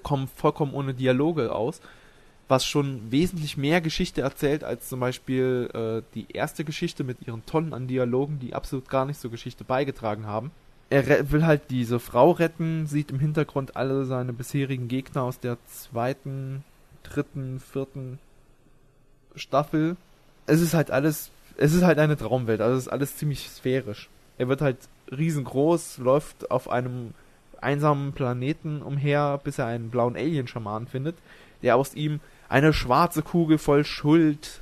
kommen vollkommen ohne Dialoge aus, was schon wesentlich mehr Geschichte erzählt als zum Beispiel äh, die erste Geschichte mit ihren Tonnen an Dialogen, die absolut gar nicht zur Geschichte beigetragen haben. Er will halt diese Frau retten, sieht im Hintergrund alle seine bisherigen Gegner aus der zweiten, dritten, vierten Staffel. Es ist halt alles, es ist halt eine Traumwelt, also es ist alles ziemlich sphärisch. Er wird halt riesengroß, läuft auf einem einsamen Planeten umher, bis er einen blauen Alien-Schaman findet, der aus ihm eine schwarze Kugel voll Schuld,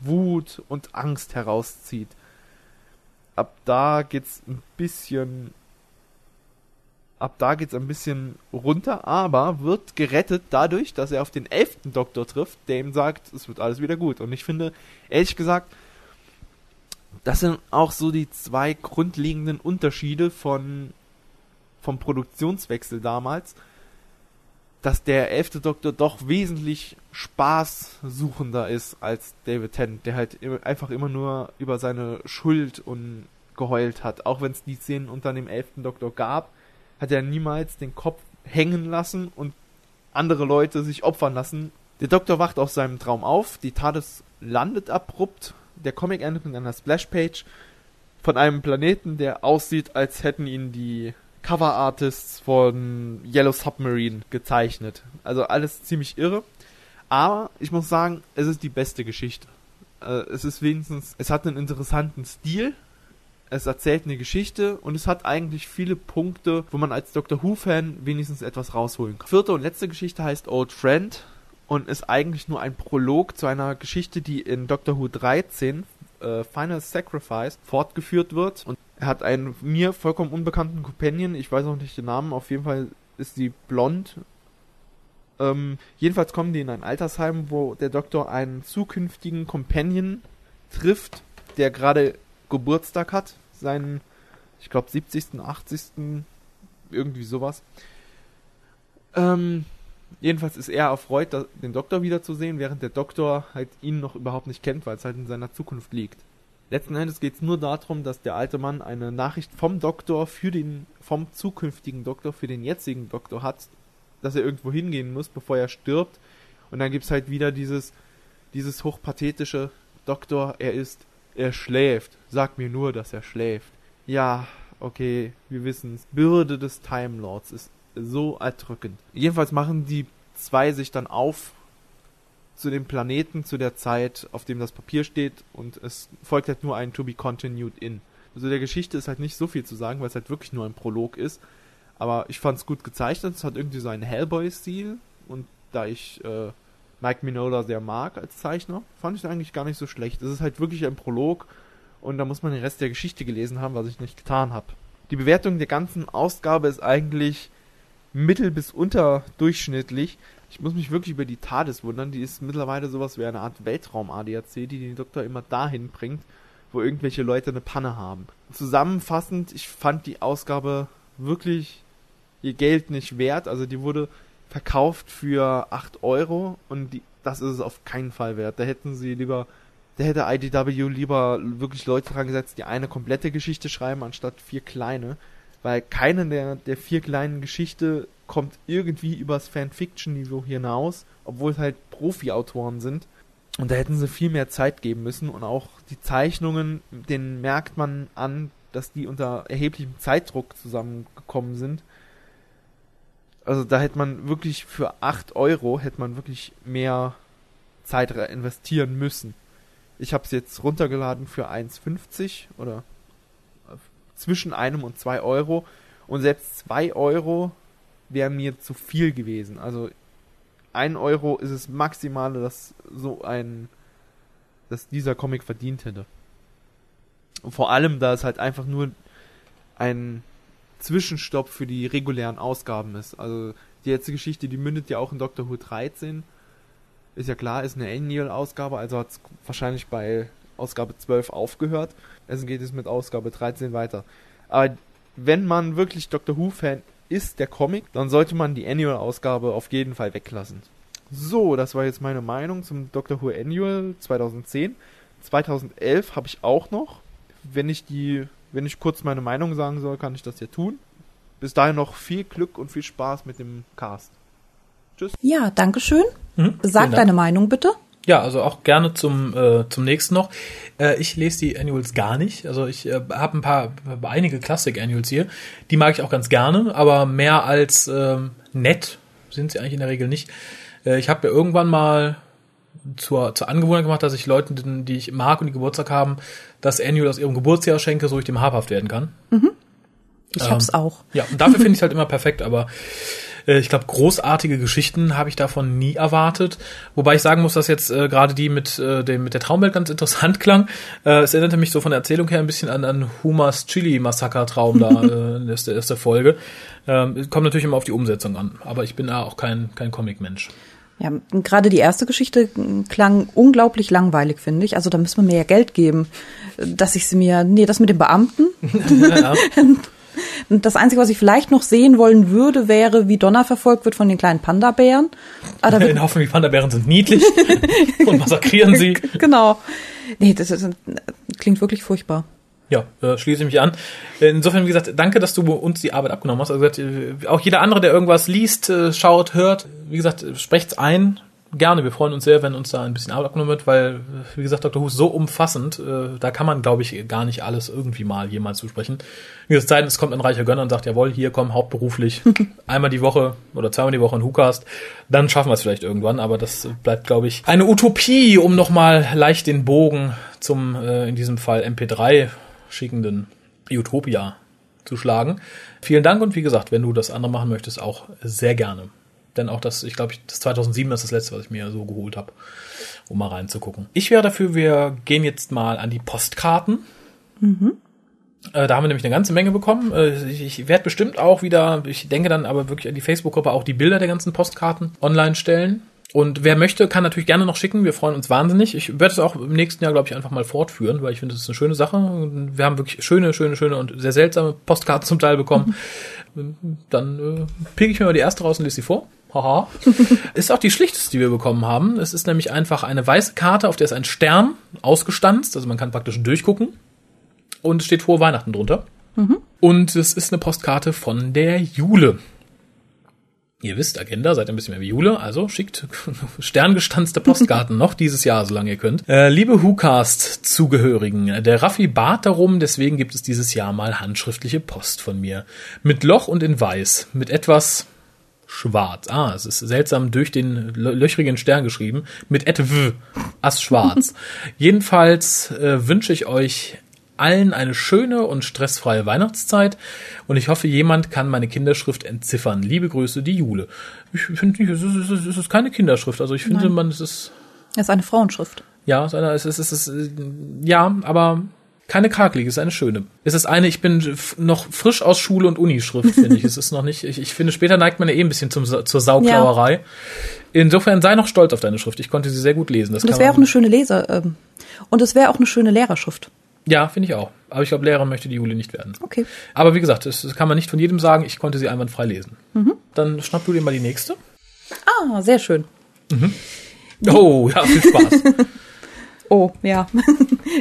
Wut und Angst herauszieht. Ab da geht's ein bisschen ab da geht's ein bisschen runter, aber wird gerettet dadurch, dass er auf den elften Doktor trifft, der ihm sagt, es wird alles wieder gut. Und ich finde, ehrlich gesagt, das sind auch so die zwei grundlegenden Unterschiede von vom Produktionswechsel damals dass der elfte Doktor doch wesentlich spaßsuchender ist als David Tennant, der halt einfach immer nur über seine Schuld und geheult hat. Auch wenn es die Szenen unter dem elften Doktor gab, hat er niemals den Kopf hängen lassen und andere Leute sich opfern lassen. Der Doktor wacht aus seinem Traum auf, die TARDIS landet abrupt, der Comic endet mit einer Splashpage von einem Planeten, der aussieht, als hätten ihn die Cover-Artists von Yellow Submarine gezeichnet. Also alles ziemlich irre. Aber ich muss sagen, es ist die beste Geschichte. Äh, es ist wenigstens, es hat einen interessanten Stil. Es erzählt eine Geschichte und es hat eigentlich viele Punkte, wo man als Doctor Who-Fan wenigstens etwas rausholen kann. Vierte und letzte Geschichte heißt Old Friend und ist eigentlich nur ein Prolog zu einer Geschichte, die in Doctor Who 13 äh, Final Sacrifice fortgeführt wird. Und er hat einen mir vollkommen unbekannten Companion, ich weiß auch nicht den Namen, auf jeden Fall ist sie blond. Ähm, jedenfalls kommen die in ein Altersheim, wo der Doktor einen zukünftigen Companion trifft, der gerade Geburtstag hat, seinen, ich glaube, 70., 80., irgendwie sowas. Ähm, jedenfalls ist er erfreut, den Doktor wiederzusehen, während der Doktor halt ihn noch überhaupt nicht kennt, weil es halt in seiner Zukunft liegt. Letzten Endes geht es nur darum, dass der alte Mann eine Nachricht vom Doktor für den, vom zukünftigen Doktor für den jetzigen Doktor hat, dass er irgendwo hingehen muss, bevor er stirbt. Und dann gibt es halt wieder dieses, dieses hochpathetische Doktor, er ist, er schläft. Sag mir nur, dass er schläft. Ja, okay, wir wissen's. Bürde des Time Lords ist so erdrückend. Jedenfalls machen die zwei sich dann auf zu dem Planeten zu der Zeit, auf dem das Papier steht und es folgt halt nur ein To be continued in. Also der Geschichte ist halt nicht so viel zu sagen, weil es halt wirklich nur ein Prolog ist. Aber ich fand es gut gezeichnet, es hat irgendwie so einen Hellboy-Stil und da ich äh, Mike Minola sehr mag als Zeichner, fand ich es eigentlich gar nicht so schlecht. Es ist halt wirklich ein Prolog und da muss man den Rest der Geschichte gelesen haben, was ich nicht getan habe. Die Bewertung der ganzen Ausgabe ist eigentlich mittel- bis unterdurchschnittlich. Ich muss mich wirklich über die TARDIS wundern. Die ist mittlerweile sowas wie eine Art Weltraum-ADAC, die den Doktor immer dahin bringt, wo irgendwelche Leute eine Panne haben. Zusammenfassend, ich fand die Ausgabe wirklich ihr Geld nicht wert. Also die wurde verkauft für 8 Euro und die, das ist es auf keinen Fall wert. Da hätten sie lieber, da hätte IDW lieber wirklich Leute dran gesetzt, die eine komplette Geschichte schreiben, anstatt vier kleine. Weil keine der, der vier kleinen Geschichte kommt irgendwie übers Fanfiction-Niveau hinaus, obwohl es halt Profi-Autoren sind. Und da hätten sie viel mehr Zeit geben müssen und auch die Zeichnungen, denen merkt man an, dass die unter erheblichem Zeitdruck zusammengekommen sind. Also da hätte man wirklich für 8 Euro hätte man wirklich mehr Zeit investieren müssen. Ich habe es jetzt runtergeladen für 1,50 oder zwischen einem und zwei Euro. Und selbst zwei Euro wäre mir zu viel gewesen. Also ein Euro ist es Maximale, dass so ein, dass dieser Comic verdient hätte. Und vor allem, da es halt einfach nur ein Zwischenstopp für die regulären Ausgaben ist. Also die letzte Geschichte, die mündet ja auch in Doctor Who 13. Ist ja klar, ist eine Annual-Ausgabe, also hat es wahrscheinlich bei Ausgabe 12 aufgehört. Also geht es mit Ausgabe 13 weiter. Aber wenn man wirklich Doctor Who-Fan ist, der Comic, dann sollte man die Annual-Ausgabe auf jeden Fall weglassen. So, das war jetzt meine Meinung zum Doctor Who Annual 2010. 2011 habe ich auch noch. Wenn ich die, wenn ich kurz meine Meinung sagen soll, kann ich das ja tun. Bis dahin noch viel Glück und viel Spaß mit dem Cast. Tschüss. Ja, danke schön. Mhm, Sag deine Meinung bitte. Ja, also auch gerne zum äh, zum nächsten noch. Äh, ich lese die Annuals gar nicht. Also ich äh, habe ein paar einige Classic Annuals hier. Die mag ich auch ganz gerne, aber mehr als ähm, nett sind sie eigentlich in der Regel nicht. Äh, ich habe ja irgendwann mal zur, zur Angewohnheit gemacht, dass ich Leuten, die ich mag und die Geburtstag haben, das Annual aus ihrem Geburtsjahr schenke, so ich dem habhaft werden kann. Mhm. Ich ähm, hab's auch. Ja, und dafür finde ich es halt immer perfekt, aber ich glaube, großartige Geschichten habe ich davon nie erwartet. Wobei ich sagen muss, dass jetzt äh, gerade die mit, äh, dem, mit der Traumwelt ganz interessant klang. Äh, es erinnerte mich so von der Erzählung her ein bisschen an, an Humas Chili-Massaker-Traum da äh, in der ersten Folge. Ähm, kommt natürlich immer auf die Umsetzung an, aber ich bin da auch kein, kein Comic-Mensch. Ja, gerade die erste Geschichte klang unglaublich langweilig, finde ich. Also da müssen wir mir ja Geld geben, dass ich sie mir, nee, das mit den Beamten. ja. Das Einzige, was ich vielleicht noch sehen wollen würde, wäre, wie Donner verfolgt wird von den kleinen Panda-Bären. Aber In Hoffnung, die Panda-Bären sind niedlich und massakrieren sie. Genau. Nee, das, das klingt wirklich furchtbar. Ja, äh, schließe ich mich an. Insofern, wie gesagt, danke, dass du uns die Arbeit abgenommen hast. Also auch jeder andere, der irgendwas liest, äh, schaut, hört, wie gesagt, sprecht's ein. Gerne, wir freuen uns sehr, wenn uns da ein bisschen Arbeit abgenommen wird, weil, wie gesagt, Dr. Who ist so umfassend, äh, da kann man, glaube ich, gar nicht alles irgendwie mal jemals zusprechen. Wie gesagt, Zeit, es kommt ein reicher Gönner und sagt, jawohl, hier komm, hauptberuflich, einmal die Woche oder zweimal die Woche ein WhoCast, dann schaffen wir es vielleicht irgendwann, aber das bleibt, glaube ich, eine Utopie, um nochmal leicht den Bogen zum, äh, in diesem Fall MP3 schickenden Utopia zu schlagen. Vielen Dank und wie gesagt, wenn du das andere machen möchtest, auch sehr gerne. Denn auch das, ich glaube, das 2007 ist das letzte, was ich mir so geholt habe, um mal reinzugucken. Ich wäre dafür, wir gehen jetzt mal an die Postkarten. Mhm. Äh, da haben wir nämlich eine ganze Menge bekommen. Äh, ich, ich werde bestimmt auch wieder, ich denke dann aber wirklich an die Facebook-Gruppe auch die Bilder der ganzen Postkarten online stellen. Und wer möchte, kann natürlich gerne noch schicken. Wir freuen uns wahnsinnig. Ich werde es auch im nächsten Jahr, glaube ich, einfach mal fortführen, weil ich finde, das ist eine schöne Sache. Wir haben wirklich schöne, schöne, schöne und sehr seltsame Postkarten zum Teil bekommen. Dann äh, pick ich mir mal die erste raus und lese sie vor. Haha. ist auch die schlichteste, die wir bekommen haben. Es ist nämlich einfach eine weiße Karte, auf der ist ein Stern ausgestanzt. Also man kann praktisch durchgucken. Und es steht vor Weihnachten drunter. Mhm. Und es ist eine Postkarte von der Jule. Ihr wisst, Agenda, seid ein bisschen mehr wie Jule, also schickt sterngestanzte Postkarten noch dieses Jahr, solange ihr könnt. Äh, liebe WhoCast-Zugehörigen, der Raffi bat darum, deswegen gibt es dieses Jahr mal handschriftliche Post von mir. Mit Loch und in Weiß, mit etwas schwarz. Ah, es ist seltsam durch den löchrigen Stern geschrieben, mit etw, as schwarz. Jedenfalls äh, wünsche ich euch allen eine schöne und stressfreie Weihnachtszeit und ich hoffe, jemand kann meine Kinderschrift entziffern. Liebe Grüße, die Jule. Ich finde nicht, es ist, es ist keine Kinderschrift. Also ich finde, Nein. man, es ist. Es ist eine Frauenschrift. Ja, es ist, es ist, es ist, ja, aber keine karkelige, es ist eine schöne. Es ist eine, ich bin noch frisch aus Schule und Unischrift, finde ich. Es ist noch nicht, ich, ich finde, später neigt man ja eh ein bisschen zum, zur Sauklauerei. Ja. Insofern sei noch stolz auf deine Schrift. Ich konnte sie sehr gut lesen. Das, das wäre auch eine schöne Leser, ähm, und es wäre auch eine schöne Lehrerschrift. Ja, finde ich auch. Aber ich glaube, Lehrer möchte die Jule nicht werden. Okay. Aber wie gesagt, das, das, kann man nicht von jedem sagen. Ich konnte sie einwandfrei lesen. Mhm. Dann schnapp du dir mal die nächste. Ah, sehr schön. Mhm. Oh, ja, viel Spaß. oh, ja.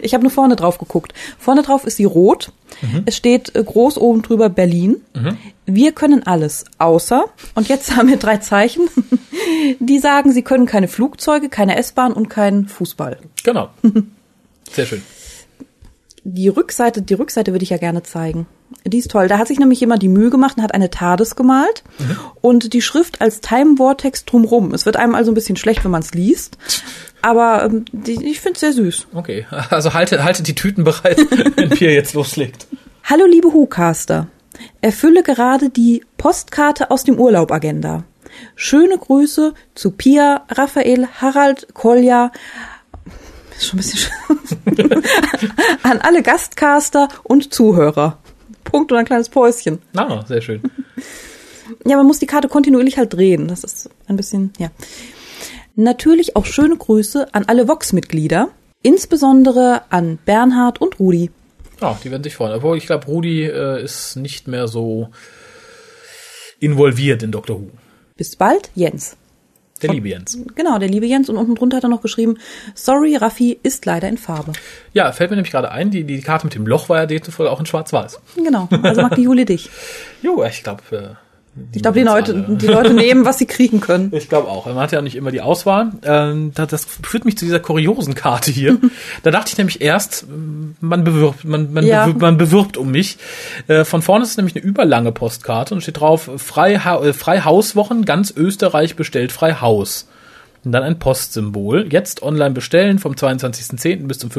Ich habe nur vorne drauf geguckt. Vorne drauf ist sie rot. Mhm. Es steht äh, groß oben drüber Berlin. Mhm. Wir können alles, außer, und jetzt haben wir drei Zeichen, die sagen, sie können keine Flugzeuge, keine S-Bahn und keinen Fußball. Genau. Sehr schön die Rückseite, die Rückseite würde ich ja gerne zeigen. Die ist toll. Da hat sich nämlich jemand die Mühe gemacht und hat eine TARDIS gemalt mhm. und die Schrift als Time Vortex drumrum. Es wird einem also ein bisschen schlecht, wenn man es liest. Aber ähm, die, ich finde es sehr süß. Okay, also haltet, haltet die Tüten bereit, wenn Pierre jetzt loslegt. Hallo liebe Hucaster. Erfülle gerade die Postkarte aus dem Urlaub Agenda. Schöne Grüße zu Pia, Raphael, Harald, Kolja, ist schon ein bisschen sch- an alle Gastcaster und Zuhörer. Punkt und ein kleines Päuschen. Ah, sehr schön. Ja, man muss die Karte kontinuierlich halt drehen. Das ist ein bisschen, ja. Natürlich auch schöne Grüße an alle Vox-Mitglieder, insbesondere an Bernhard und Rudi. Ja, die werden sich freuen. Obwohl, ich glaube, Rudi äh, ist nicht mehr so involviert in Doctor Who. Bis bald, Jens. Der liebe Jens. Genau, der liebe Jens. Und unten drunter hat er noch geschrieben, sorry, Raffi ist leider in Farbe. Ja, fällt mir nämlich gerade ein, die, die Karte mit dem Loch war ja demzufolge auch in schwarz-weiß. Genau, also mag die Juli dich. Jo, ich glaube, äh, Ich glaube, die Leute, die Leute nehmen, was sie kriegen können. Ich glaube auch. Man hat ja nicht immer die Auswahl. Ähm, das, führt mich zu dieser kuriosen Karte hier. da dachte ich nämlich erst, man bewirbt, man, man, Ja. bewirbt, man bewirbt um mich. Äh, von vorne ist es nämlich eine überlange Postkarte und steht drauf, frei, äh, frei Hauswochen, ganz Österreich bestellt frei Haus. Und dann ein Postsymbol. Jetzt online bestellen vom 22.10. bis zum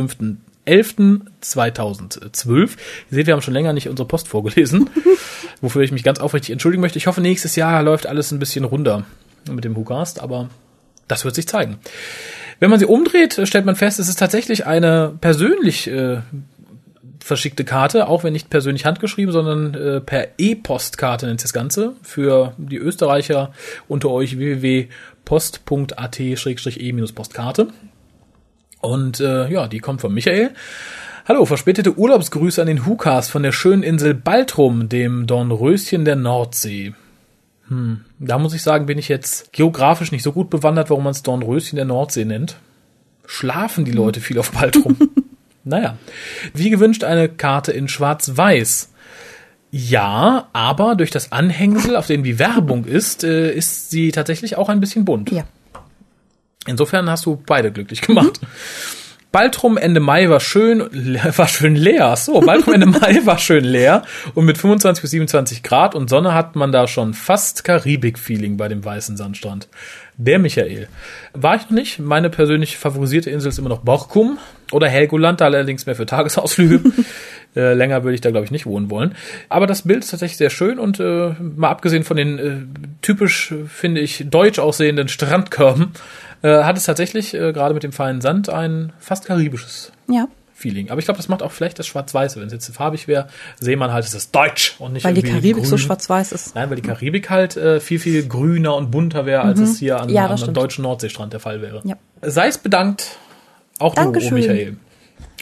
5.11.2012. Ihr seht, wir haben schon länger nicht unsere Post vorgelesen, wofür ich mich ganz aufrichtig entschuldigen möchte. Ich hoffe, nächstes Jahr läuft alles ein bisschen runder mit dem WhoCast, aber das wird sich zeigen. Wenn man sie umdreht, stellt man fest, es ist tatsächlich eine persönlich äh, verschickte Karte, auch wenn nicht persönlich handgeschrieben, sondern äh, per E-Postkarte nennt sich das Ganze für die Österreicher unter euch www.post.at-e-postkarte. Und äh, ja, die kommt von Michael. Hallo, verspätete Urlaubsgrüße an den Hukas von der schönen Insel Baltrum, dem Dornröschen der Nordsee. Hm, da muss ich sagen, bin ich jetzt geografisch nicht so gut bewandert, warum man es Dornröschen der Nordsee nennt. Schlafen die Leute viel auf Baltrum? naja. Wie gewünscht eine Karte in Schwarz-Weiß. Ja, aber durch das Anhängsel, auf dem die Werbung ist, äh, ist sie tatsächlich auch ein bisschen bunt. Ja. Insofern hast du beide glücklich gemacht. Baltrum Ende Mai war schön, war schön leer. So, Baltrum Ende Mai war schön leer und mit 25 bis 27 Grad und Sonne hat man da schon fast Karibik-Feeling bei dem weißen Sandstrand. Der Michael. War ich noch nicht. Meine persönlich favorisierte Insel ist immer noch Borkum oder Helgoland, allerdings mehr für Tagesausflüge. äh, länger würde ich da, glaube ich, nicht wohnen wollen. Aber das Bild ist tatsächlich sehr schön und äh, mal abgesehen von den äh, typisch, finde ich, deutsch aussehenden Strandkörben, äh, hat es tatsächlich äh, gerade mit dem feinen Sand ein fast karibisches Ja. Feeling. Aber ich glaube, das macht auch vielleicht das Schwarz-Weiße. Wenn es jetzt farbig wäre, sehe man halt, es ist deutsch und nicht Weil die Karibik so grün. schwarz-weiß ist. Nein, weil die Karibik halt äh, viel, viel grüner und bunter wäre, als es hier an, Mhm. Ja, stimmt. deutschen Nordseestrand der Fall wäre. Ja. Sei es bedankt, auch du, oh Dankeschön. Michael.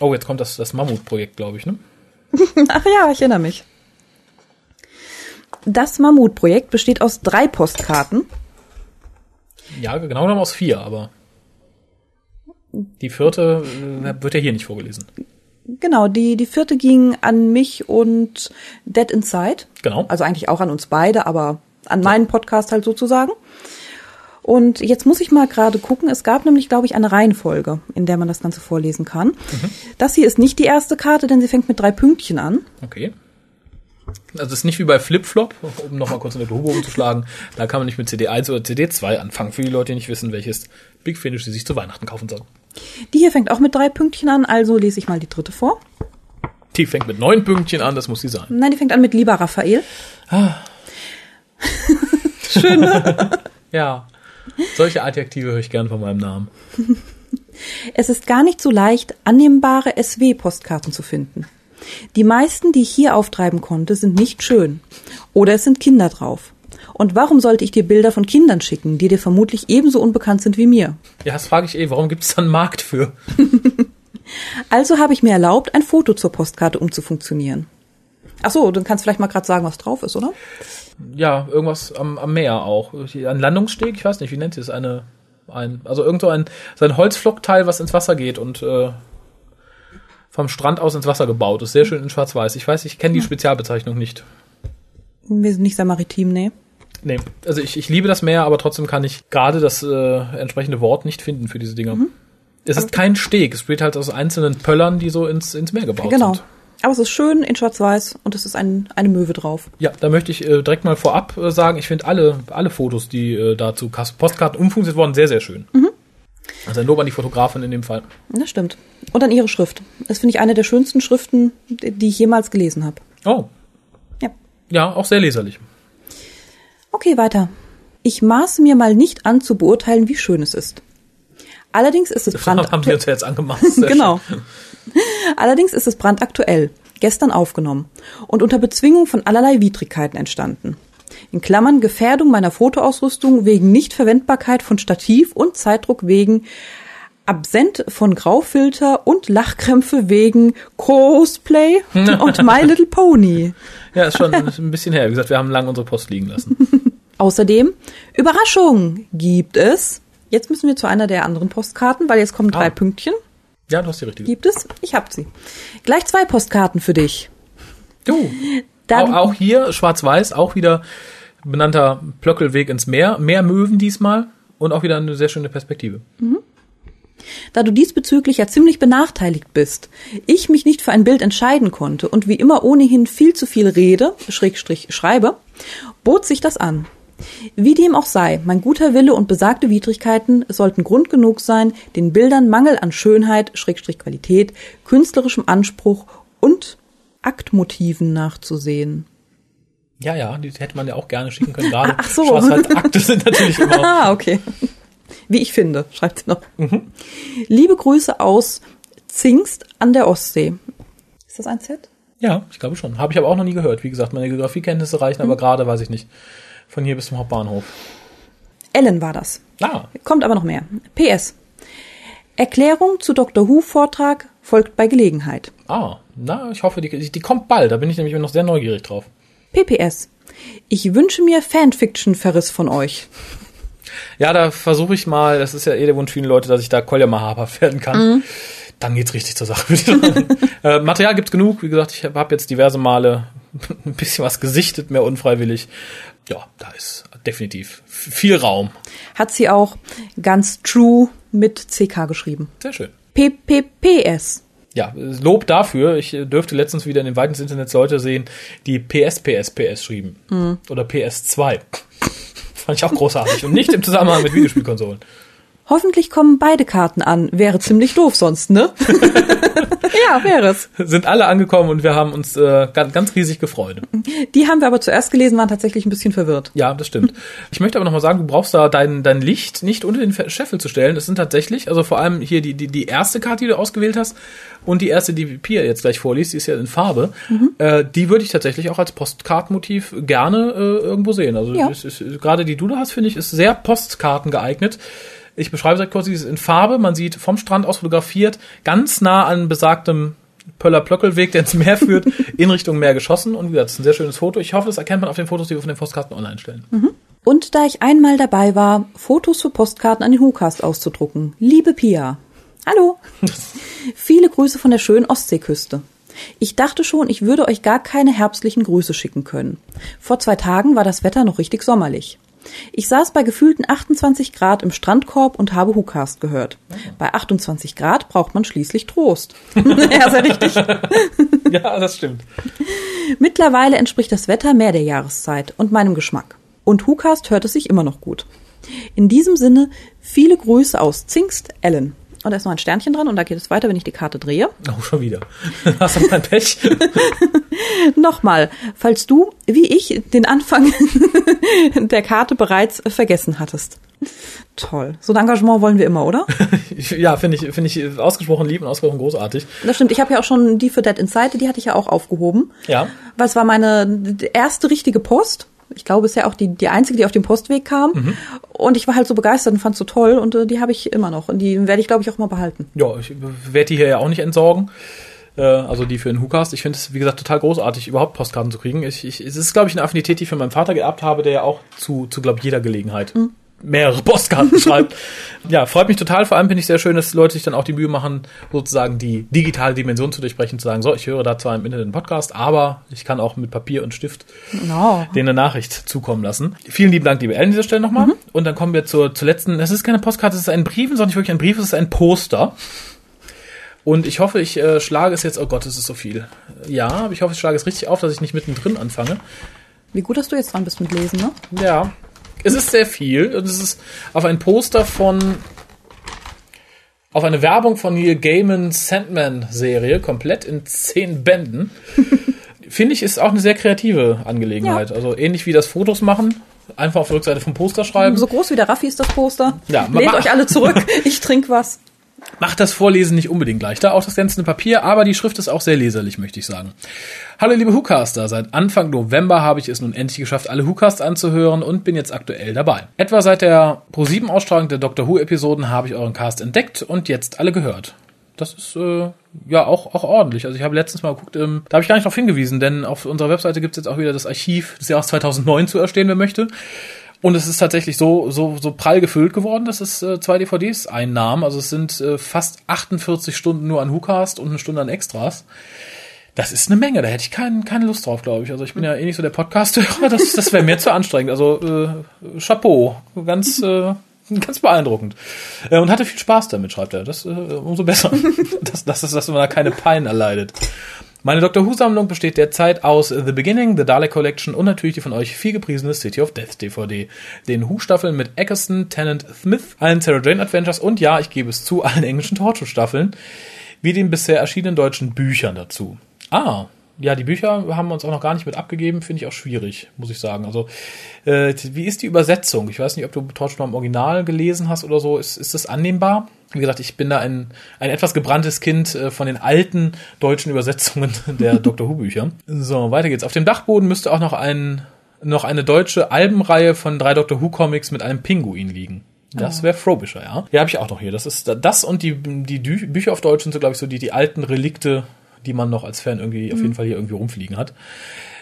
Oh, jetzt kommt das, das Mammutprojekt, glaube ich, ne? Ach ja, ich erinnere mich. Das Mammutprojekt besteht aus drei Postkarten. Ja, genau genommen aus vier, aber die vierte äh, wird ja hier nicht vorgelesen. Genau, die, die vierte ging an mich und Dead Inside. Genau. Also eigentlich auch an uns beide, aber an meinen Podcast halt sozusagen. Und jetzt muss ich mal gerade gucken. Es gab nämlich, glaube ich, eine Reihenfolge, in der man das Ganze vorlesen kann. Das hier ist nicht die erste Karte, denn sie fängt mit drei Pünktchen an. Okay. Also es ist nicht wie bei Flip-Flop, um nochmal kurz in der Grube umzuschlagen. Da kann man nicht mit CD1 oder CD2 anfangen, für die Leute, die nicht wissen, welches Big Finish sie sich zu Weihnachten kaufen sollen. Die hier fängt auch mit drei Pünktchen an, also lese ich mal die dritte vor. Die fängt mit neun Pünktchen an, das muss sie sein. Nein, die fängt an mit Lieber Raphael. Ja. Solche Adjektive höre ich gern von meinem Namen. Es ist gar nicht so leicht, annehmbare SW-Postkarten zu finden. Die meisten, die ich hier auftreiben konnte, sind nicht schön. Oder es sind Kinder drauf. Und warum sollte ich dir Bilder von Kindern schicken, die dir vermutlich ebenso unbekannt sind wie mir? Ja, das frage ich eh, warum gibt es da einen Markt für? Also habe ich mir erlaubt, ein Foto zur Postkarte umzufunktionieren. Ach so, dann kannst du vielleicht mal gerade sagen, was drauf ist, oder? Ja, irgendwas am, am Meer auch. Ein Landungssteg, ich weiß nicht, wie nennt ihr es? Eine, ein, also irgend so ein, so ein Holzflockteil, was ins Wasser geht und äh, vom Strand aus ins Wasser gebaut ist. Sehr schön in schwarz-weiß. Ich weiß, ich kenne die Spezialbezeichnung nicht. Wir sind nicht sehr maritim, nee. Nee, also ich, ich liebe das Meer, aber trotzdem kann ich gerade das äh, entsprechende Wort nicht finden für diese Dinger. Es ist kein Steg, es besteht halt aus einzelnen Pöllern, die so ins, ins Meer gebaut Genau. sind. Aber es ist schön in schwarz-weiß und es ist ein, eine Möwe drauf. Ja, da möchte ich äh, direkt mal vorab äh, sagen, ich finde alle, alle Fotos, die äh, dazu Postkarten umfunktioniert wurden, sehr, sehr schön. Also ein Lob an die Fotografin in dem Fall. Das stimmt. Und an ihre Schrift. Das finde ich eine der schönsten Schriften, die ich jemals gelesen habe. Oh. Ja. Ja, auch sehr leserlich. Okay, weiter. Ich maße mir mal nicht an zu beurteilen, wie schön es ist. Allerdings ist es Das haben wir brandaktuell. uns ja jetzt angemacht. Genau. Allerdings ist es brandaktuell, gestern aufgenommen und unter Bezwingung von allerlei Widrigkeiten entstanden. In Klammern Gefährdung meiner Fotoausrüstung wegen Nichtverwendbarkeit von Stativ und Zeitdruck wegen Absent von Graufilter und Lachkrämpfe wegen Cosplay und My Little Pony. Ja, ist schon ein bisschen her. Wie gesagt, wir haben lange unsere Post liegen lassen. Außerdem, Überraschung gibt es. Jetzt müssen wir zu einer der anderen Postkarten, weil jetzt kommen drei Ah. Pünktchen. Ja, du hast die richtige. Gibt es? Ich hab sie. Gleich zwei Postkarten für dich. Du. Auch, auch hier schwarz-weiß, auch wieder benannter Plöckelweg ins Meer. Mehr Möwen diesmal und auch wieder eine sehr schöne Perspektive. Da du diesbezüglich ja ziemlich benachteiligt bist, ich mich nicht für ein Bild entscheiden konnte und wie immer ohnehin viel zu viel rede, Schrägstrich schreibe, bot sich das an. Wie dem auch sei, mein guter Wille und besagte Widrigkeiten sollten Grund genug sein, den Bildern Mangel an Schönheit, Schrägstrich Qualität, künstlerischem Anspruch und Aktmotiven nachzusehen. Ja, ja, die hätte man ja auch gerne schicken können. Gerade Ach so. Schwarzwald-Akte sind natürlich immer. Ah, okay. Wie ich finde, schreibt sie noch. Liebe Grüße aus Zingst an der Ostsee. Ist das ein Z? Ja, ich glaube schon. Habe ich aber auch noch nie gehört. Wie gesagt, meine Geografiekenntnisse reichen, aber gerade weiß ich nicht. Von hier bis zum Hauptbahnhof. Ellen war das. Ah, Kommt aber noch mehr. PS. Erklärung zu Dr. Who Vortrag folgt bei Gelegenheit. ah, na, ich hoffe, die, die kommt bald. Da bin ich nämlich noch sehr neugierig drauf. PPS. Ich wünsche mir Fanfiction-Verriss von euch. Ja, da versuche ich mal, das ist ja eh der Wunsch vielen Leute, dass ich da Kolja mal habhaft werden kann. Dann geht's richtig zur Sache. äh, Material gibt's genug. Wie gesagt, ich habe hab jetzt diverse Male ein bisschen was gesichtet, mehr unfreiwillig. Ja, da ist definitiv viel Raum. Hat sie auch ganz true mit CK geschrieben. Sehr schön. PPPS. Ja, Lob dafür. Ich äh, dürfte letztens wieder in den Weiten des Internets Leute sehen, die PS, PS, PS schrieben. Oder PS2. Fand ich auch großartig. Und nicht im Zusammenhang mit Videospielkonsolen. Hoffentlich kommen beide Karten an. Wäre ziemlich doof sonst, ne? ja, wäre es. Sind alle angekommen und wir haben uns äh, ganz, ganz riesig gefreut. Die haben wir aber zuerst gelesen, waren tatsächlich ein bisschen verwirrt. Ja, das stimmt. Ich möchte aber nochmal sagen, du brauchst da dein, dein Licht nicht unter den Scheffel zu stellen. Das sind tatsächlich, also vor allem hier die, die, die erste Karte, die du ausgewählt hast und die erste, die Pia jetzt gleich vorliest, die ist ja in Farbe. Äh, die würde ich tatsächlich auch als Postkartenmotiv gerne äh, irgendwo sehen. Also Ja. gerade die du da hast, finde ich, ist sehr Postkarten geeignet. Ich beschreibe es kurz, sie ist in Farbe, man sieht vom Strand aus fotografiert, ganz nah an besagtem Pöller-Plöckelweg, der ins Meer führt, in Richtung Meer geschossen. Und wie gesagt, das ist ein sehr schönes Foto. Ich hoffe, das erkennt man auf den Fotos, die wir von den Postkarten online stellen. Und da ich einmal dabei war, Fotos für Postkarten an den WhoCast auszudrucken. Liebe Pia. Hallo. Viele Grüße von der schönen Ostseeküste. Ich dachte schon, ich würde euch gar keine herbstlichen Grüße schicken können. Vor zwei Tagen war das Wetter noch richtig sommerlich. Ich saß bei gefühlten 28 Grad im Strandkorb und habe WhoCast gehört. Bei 28 Grad braucht man schließlich Trost. ja, sehr richtig. Ja, das stimmt. Mittlerweile entspricht das Wetter mehr der Jahreszeit und meinem Geschmack. Und WhoCast hört es sich immer noch gut. In diesem Sinne, viele Grüße aus Zingst, Ellen. Und da ist noch ein Sternchen dran und da geht es weiter, wenn ich die Karte drehe. Oh, schon wieder. Hast du kein Pech? Nochmal, falls du, wie ich, den Anfang der Karte bereits vergessen hattest. Toll. So ein Engagement wollen wir immer, oder? ja, finde ich, finde ich ausgesprochen lieb und ausgesprochen großartig. Das stimmt. Ich habe ja auch schon die für Dead Inside, die hatte ich ja auch aufgehoben. Ja. Weil es war meine erste richtige Post. Ich glaube, es ist ja auch die, die einzige, die auf dem Postweg kam. Und ich war halt so begeistert und fand so toll. Und äh, die habe ich immer noch. Und die werde ich, glaube ich, auch mal behalten. Ja, ich werde die hier ja auch nicht entsorgen. Äh, Also die für den WhoCast. Ich finde es, wie gesagt, total großartig, überhaupt Postkarten zu kriegen. Ich, ich, es ist, glaube ich, eine Affinität, die ich von meinem Vater geerbt habe, der ja auch zu, zu glaube ich, jeder Gelegenheit mehrere Postkarten schreibt. Ja, freut mich total. Vor allem finde ich sehr schön, dass Leute sich dann auch die Mühe machen, sozusagen die digitale Dimension zu durchbrechen, zu sagen, so, ich höre da zwar im Internet einen Podcast, aber ich kann auch mit Papier und Stift Oh. denen eine Nachricht zukommen lassen. Vielen lieben Dank, liebe Ellen, an dieser Stelle nochmal. Und dann kommen wir zur, zur letzten, es ist keine Postkarte, es ist ein Brief, sondern nicht wirklich ein Brief, es ist ein Poster. Und ich hoffe, ich äh, schlage es jetzt, oh Gott, es ist so viel. Ja, aber ich hoffe, ich schlage es richtig auf, dass ich nicht mittendrin anfange. Wie gut, dass du jetzt dran bist mit Lesen, ne? Ja, es ist sehr viel. Und es ist auf ein Poster von, auf eine Werbung von Neil Gaiman Sandman Serie, komplett in zehn Bänden. Finde ich, ist auch eine sehr kreative Angelegenheit. Also ähnlich wie das Fotos machen, einfach auf der Rückseite vom Poster schreiben. So groß wie der Raffi ist das Poster. Ja, Lehnt euch alle zurück. Ich trinke was. Macht das Vorlesen nicht unbedingt leichter, auch das glänzende Papier, aber die Schrift ist auch sehr leserlich, möchte ich sagen. Hallo liebe Whocaster, seit Anfang November habe ich es nun endlich geschafft, alle Whocasts anzuhören und bin jetzt aktuell dabei. Etwa seit der Pro7-Ausstrahlung der Doctor Who-Episoden habe ich euren Cast entdeckt und jetzt alle gehört. Das ist äh, ja auch, auch ordentlich. Also ich habe letztens mal geguckt, ähm, da habe ich gar nicht darauf hingewiesen, denn auf unserer Webseite gibt es jetzt auch wieder das Archiv des Jahres 2009 zu erstehen, wer möchte. Und es ist tatsächlich so, so, so prall gefüllt geworden, dass es äh, zwei DVDs einnahm. Also es sind äh, fast 48 Stunden nur an WhoCast und eine Stunde an Extras. Das ist eine Menge, da hätte ich kein, keine Lust drauf, glaube ich. Also ich bin ja eh nicht so der Podcast-Hörer, das, das wäre mir zu anstrengend. Also äh, Chapeau, ganz, äh, ganz beeindruckend. Äh, und hatte viel Spaß damit, schreibt er. Das äh, umso besser, dass, dass, dass man da keine Pein erleidet. Meine Doctor Who-Sammlung besteht derzeit aus The Beginning, The Dalek Collection und natürlich die von euch viel gepriesene City of Death DVD. Den Who-Staffeln mit Eccleston, Tennant, Smith, allen Sarah Jane Adventures und ja, ich gebe es zu, allen englischen Torture-Staffeln, wie den bisher erschienenen deutschen Büchern dazu. Ah, ja, die Bücher haben wir uns auch noch gar nicht mit abgegeben, finde ich auch schwierig, muss ich sagen. Also, äh, wie ist die Übersetzung? Ich weiß nicht, ob du Torture im Original gelesen hast oder so. Ist, ist das annehmbar? Wie gesagt, ich bin da ein, ein etwas gebranntes Kind äh, von den alten deutschen Übersetzungen der Doctor Who-Bücher. So, weiter geht's. Auf dem Dachboden müsste auch noch ein noch eine deutsche Albenreihe von drei Doctor Who-Comics mit einem Pinguin liegen. Das wäre Frobisher, ja. Ja, habe ich auch noch hier. Das ist das und die, die Dü Bücher auf Deutsch sind so, glaube ich, so die, die alten Relikte, die man noch als Fan irgendwie auf jeden Fall hier irgendwie rumfliegen hat.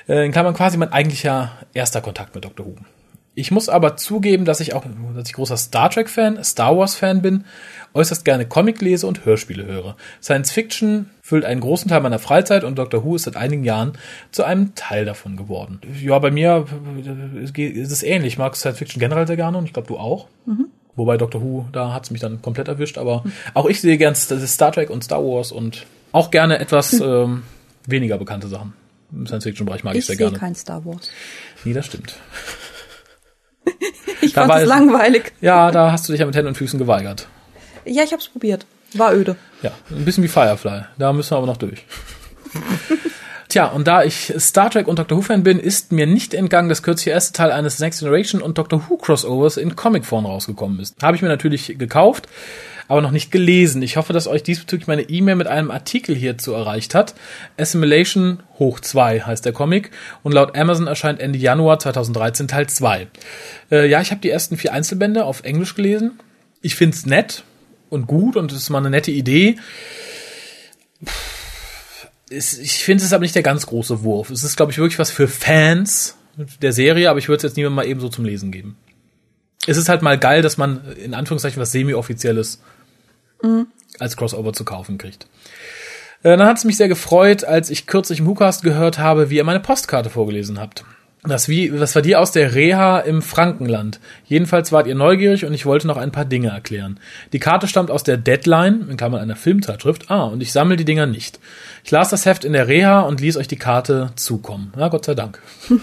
Äh, in Klammern quasi mein eigentlicher erster Kontakt mit Doctor Who. Ich muss aber zugeben, dass ich auch, dass ich großer Star Trek-Fan, Star Wars-Fan bin, äußerst gerne Comic lese und Hörspiele höre. Science Fiction füllt einen großen Teil meiner Freizeit und Doctor Who ist seit einigen Jahren zu einem Teil davon geworden. Ja, bei mir äh, ist es ähnlich. Ich mag Science Fiction generell sehr gerne und ich glaube, du auch. Wobei Doctor Who, da hat's mich dann komplett erwischt, aber auch ich sehe gern Star Trek und Star Wars und auch gerne etwas ähm, weniger bekannte Sachen. Im Science-Fiction-Bereich mag ich, Ich sehr sehe gerne. kein Star Wars. Nee, das stimmt. Ich Da fand es- langweilig. Ja, da hast du dich ja mit Händen und Füßen geweigert. Ja, ich hab's probiert. War öde. Ja, ein bisschen wie Firefly. Da müssen wir aber noch durch. Tja, und da ich Star Trek und Doctor Who-Fan bin, ist mir nicht entgangen, dass kürzlich der erste Teil eines Next Generation und Doctor Who Crossovers in Comicform rausgekommen ist. Habe ich mir natürlich gekauft, aber noch nicht gelesen. Ich hoffe, dass euch diesbezüglich meine E-Mail mit einem Artikel hierzu erreicht hat. Assimilation hoch 2 heißt der Comic und laut Amazon erscheint Ende Januar 2013 Teil 2. Äh, ja, ich habe die ersten vier Einzelbände auf Englisch gelesen. Ich find's nett und gut und es ist mal eine nette Idee. Ich finde es aber nicht der ganz große Wurf. Es ist, glaube ich, wirklich was für Fans der Serie, aber ich würde es jetzt niemandem mal eben so zum Lesen geben. Es ist halt mal geil, dass man in Anführungszeichen was semi-offizielles als Crossover zu kaufen kriegt. Äh, Dann hat es mich sehr gefreut, als ich kürzlich im WhoCast gehört habe, wie ihr meine Postkarte vorgelesen habt. Das, wie, das war die aus der Reha im Frankenland. Jedenfalls wart ihr neugierig und ich wollte noch ein paar Dinge erklären. Die Karte stammt aus der Deadline, in Klammern einer Filmzeitschrift. Ah, und ich sammle die Dinger nicht. Ich las das Heft in der Reha und ließ euch die Karte zukommen. Ja, Gott sei Dank.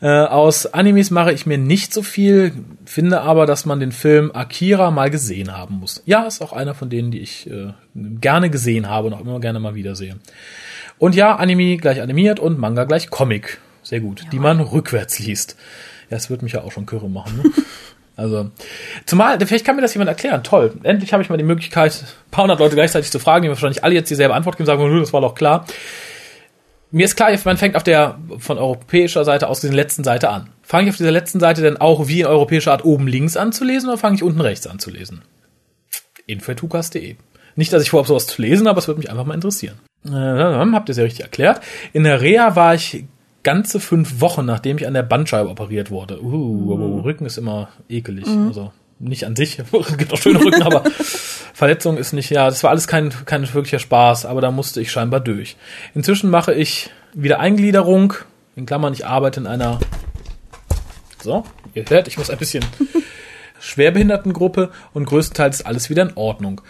Äh, aus Animes mache ich mir nicht so viel, finde aber, dass man den Film Akira mal gesehen haben muss. Ja, ist auch einer von denen, die ich äh, gerne gesehen habe und auch immer gerne mal wiedersehe. Und ja, Anime gleich animiert und Manga gleich Comic. Sehr gut. Die man rückwärts liest. Ja, das wird mich ja auch schon kürre machen. Ne? Also, zumal, vielleicht kann mir das jemand erklären. Toll. Endlich habe ich mal die Möglichkeit, ein paar hundert Leute gleichzeitig zu fragen, die mir wahrscheinlich alle jetzt dieselbe Antwort geben, sagen, "Nö, das war doch klar. Mir ist klar, man fängt auf der von europäischer Seite aus dieser letzten Seite an. Fange ich auf dieser letzten Seite denn auch wie in europäischer Art oben links anzulesen oder fange ich unten rechts an zu lesen? info.tukas.de. Nicht, dass ich vorhabe, sowas zu lesen, aber es würde mich einfach mal interessieren. Äh, habt ihr sehr richtig erklärt. In der Reha war ich ganze fünf Wochen, nachdem ich an der Bandscheibe operiert wurde. Uh, aber Rücken ist immer ekelig. Also nicht an sich, es gibt auch schöne Rücken, aber Verletzung ist nicht, ja, das war alles kein, kein wirklicher Spaß, aber da musste ich scheinbar durch. Inzwischen mache ich wieder Eingliederung, in Klammern, ich arbeite in einer, so, ihr hört, ich muss ein bisschen Schwerbehindertengruppe und größtenteils ist alles wieder in Ordnung.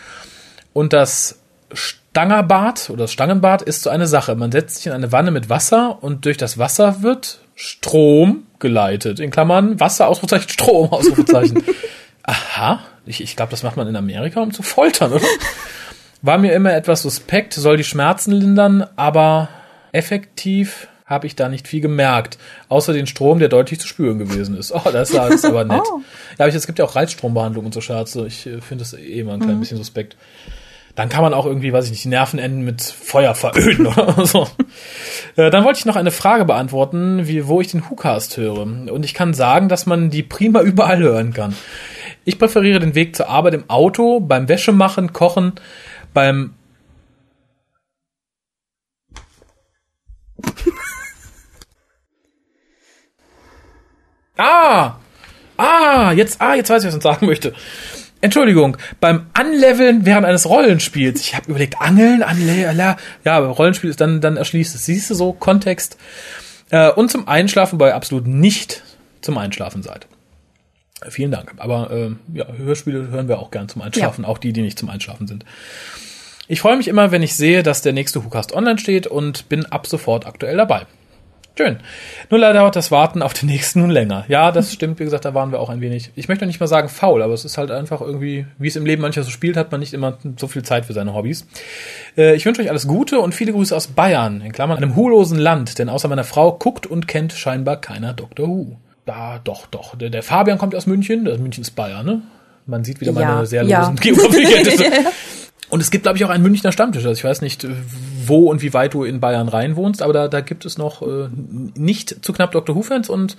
Und das Stangerbad oder Stangenbad ist so eine Sache. Man setzt sich in eine Wanne mit Wasser und durch das Wasser wird Strom geleitet. In Klammern Wasser, Ausrufezeichen, Strom, Ausrufezeichen. Aha, ich, ich glaube, das macht man in Amerika, um zu foltern, oder? War mir immer etwas suspekt, soll die Schmerzen lindern, aber effektiv habe ich da nicht viel gemerkt, außer den Strom, der deutlich zu spüren gewesen ist. Oh, das ist aber nett. Oh. Ja, aber es gibt ja auch Reizstrombehandlung und so Scherze. Ich äh, finde das eh immer ein klein bisschen suspekt. Dann kann man auch irgendwie, weiß ich nicht, die Nervenenden mit Feuer veröden oder so. Äh, Dann wollte ich noch eine Frage beantworten, wie, wo ich den WhoCast höre. Und ich kann sagen, dass man die prima überall hören kann. Ich präferiere den Weg zur Arbeit im Auto, beim Wäschemachen, Kochen, beim Ah! Ah, jetzt, ah, jetzt weiß ich, was ich sagen möchte. Entschuldigung, beim Anleveln während eines Rollenspiels. Ich habe überlegt, Angeln, Anle la- ja, Rollenspiel ist dann, dann erschließt es. Siehst du so, Kontext. Äh, und zum Einschlafen, weil ihr absolut nicht zum Einschlafen seid. Äh, Vielen Dank. Aber äh, ja, Hörspiele hören wir auch gern zum Einschlafen, auch die, die nicht zum Einschlafen sind. Ich freue mich immer, wenn ich sehe, dass der nächste WhoCast online steht und bin ab sofort aktuell dabei. Schön. Nur leider dauert das Warten auf den nächsten nun länger. Ja, das stimmt. Wie gesagt, da waren wir auch ein wenig, ich möchte nicht mal sagen faul, aber es ist halt einfach irgendwie, wie es im Leben mancher so spielt, hat man nicht immer so viel Zeit für seine Hobbys. Äh, ich wünsche euch alles Gute und viele Grüße aus Bayern, in Klammern einem hulosen Land, denn außer meiner Frau guckt und kennt scheinbar keiner Dr. Who. Da, doch, doch. Der, der Fabian kommt aus München, das München ist Bayern, ne? Man sieht wieder Ja, meine sehr ja. losen Geografiekenntnisse. Und es gibt, glaube ich, auch einen Münchner Stammtisch. Also ich weiß nicht, wo und wie weit du in Bayern rein wohnst, aber da, da gibt es noch äh, nicht zu knapp Dr. Who-Fans. Und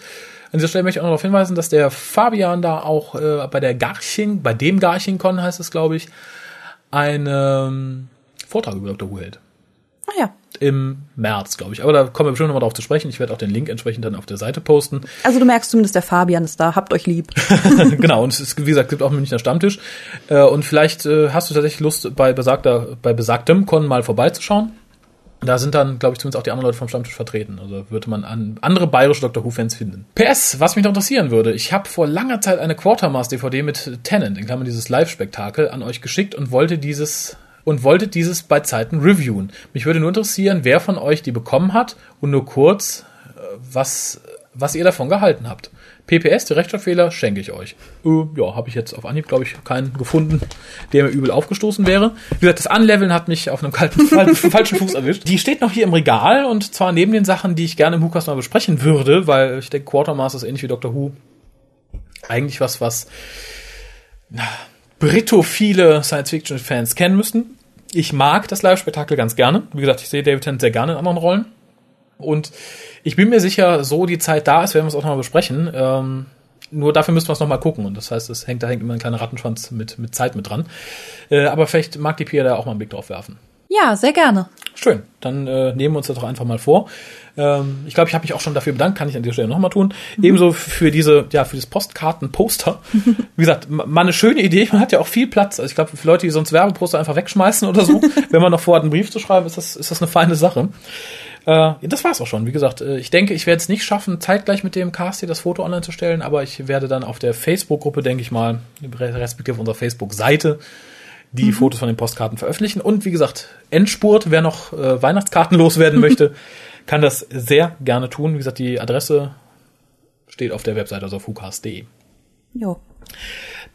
an dieser Stelle möchte ich auch noch darauf hinweisen, dass der Fabian da auch äh, bei der Garching, bei dem Garching-Con heißt es, glaube ich, einen ähm, Vortrag über Dr. Who hält. Ah ja. Im März, glaube ich. Aber da kommen wir bestimmt nochmal drauf zu sprechen. Ich werde auch den Link entsprechend dann auf der Seite posten. Also du merkst zumindest, der Fabian ist da. Habt euch lieb. genau, und es ist, wie gesagt, gibt auch einen Münchner Stammtisch. Äh, und vielleicht äh, hast du tatsächlich Lust, bei besagter, bei besagtem Con mal vorbeizuschauen. Da sind dann, glaube ich, zumindest auch die anderen Leute vom Stammtisch vertreten. Also würde man an andere bayerische Dr. Who-Fans finden. PS, was mich noch interessieren würde, ich habe vor langer Zeit eine Quartermass-DVD mit Tennant, in Klammern dieses Live-Spektakel, an euch geschickt und wollte dieses und wollte dieses bei Zeiten reviewen. Mich würde nur interessieren, wer von euch die bekommen hat und nur kurz, äh, was, was ihr davon gehalten habt. PPS, die Rechtschreibfehler, schenke ich euch. Äh, ja, habe ich jetzt auf Anhieb, glaube ich, keinen gefunden, der mir übel aufgestoßen wäre. Wie gesagt, das Anleveln hat mich auf einem kalten, fal- falschen Fuß erwischt. Die steht noch hier im Regal und zwar neben den Sachen, die ich gerne im WhoCast mal besprechen würde, weil ich denke, Quartermaster ist ähnlich wie Dr. Who. Eigentlich was, was na, britophile Science-Fiction-Fans kennen müssten. Ich mag das Live-Spektakel ganz gerne. Wie gesagt, ich sehe David Tennant sehr gerne in anderen Rollen. Und ich bin mir sicher, so die Zeit da ist, werden wir es auch nochmal besprechen. Ähm, nur dafür müssen wir es nochmal gucken. Und das heißt, es hängt, da hängt immer ein kleiner Rattenschwanz mit, mit Zeit mit dran. Äh, aber vielleicht mag die Pia da auch mal einen Blick drauf werfen. Ja, sehr gerne. Schön, dann äh, nehmen wir uns das doch einfach mal vor. Ähm, ich glaube, ich habe mich auch schon dafür bedankt, kann ich an dieser Stelle nochmal tun. Ebenso für diese, ja, für das Postkartenposter. Wie gesagt, ma- mal eine schöne Idee. Man hat ja auch viel Platz. Also ich glaube, für Leute, die sonst Werbeposter einfach wegschmeißen oder so, wenn man noch vorhat, einen Brief zu schreiben, ist das, ist das eine feine Sache. Äh, das war's auch schon. Wie gesagt, äh, ich denke, ich werde es nicht schaffen, zeitgleich mit dem Cast hier das Foto online zu stellen, aber ich werde dann auf der Facebook-Gruppe, denke ich mal, respektive auf unserer Facebook-Seite, die Fotos von den Postkarten veröffentlichen. Und wie gesagt, Endspurt, wer noch äh, Weihnachtskarten loswerden möchte, kann das sehr gerne tun. Wie gesagt, die Adresse steht auf der Webseite, also auf hucast.de. Jo.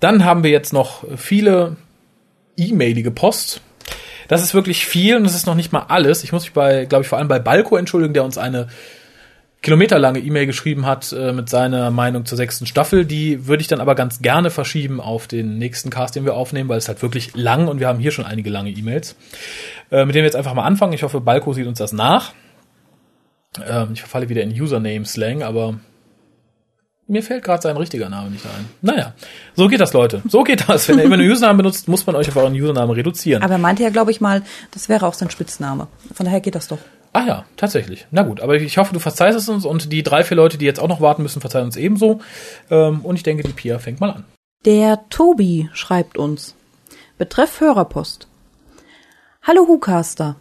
Dann haben wir jetzt noch viele E-Mailige Post. Das ist wirklich viel und das ist noch nicht mal alles. Ich muss mich bei, glaube ich, vor allem bei Balko entschuldigen, der uns eine kilometerlange E-Mail geschrieben hat äh, mit seiner Meinung zur sechsten Staffel. Die würde ich dann aber ganz gerne verschieben auf den nächsten Cast, den wir aufnehmen, weil es halt wirklich lang und wir haben hier schon einige lange E-Mails, äh, mit denen wir jetzt einfach mal anfangen. Ich hoffe, Balko sieht uns das nach. Ähm, ich verfalle wieder in Username-Slang, aber mir fällt gerade sein richtiger Name nicht ein. Naja, so geht das, Leute. So geht das. Wenn ihr immer einen Username benutzt, muss man euch auf euren Username reduzieren. Aber er meinte ja, glaube ich mal, das wäre auch sein Spitzname. Von daher geht das doch. Ah ja, tatsächlich. Na gut, aber ich hoffe, du verzeihst es uns und die drei, vier Leute, die jetzt auch noch warten müssen, verzeihen uns ebenso. Ähm, und ich denke, die Pia fängt mal an. Der Tobi schreibt uns. Betreff Hörerpost. Hallo Hucaster.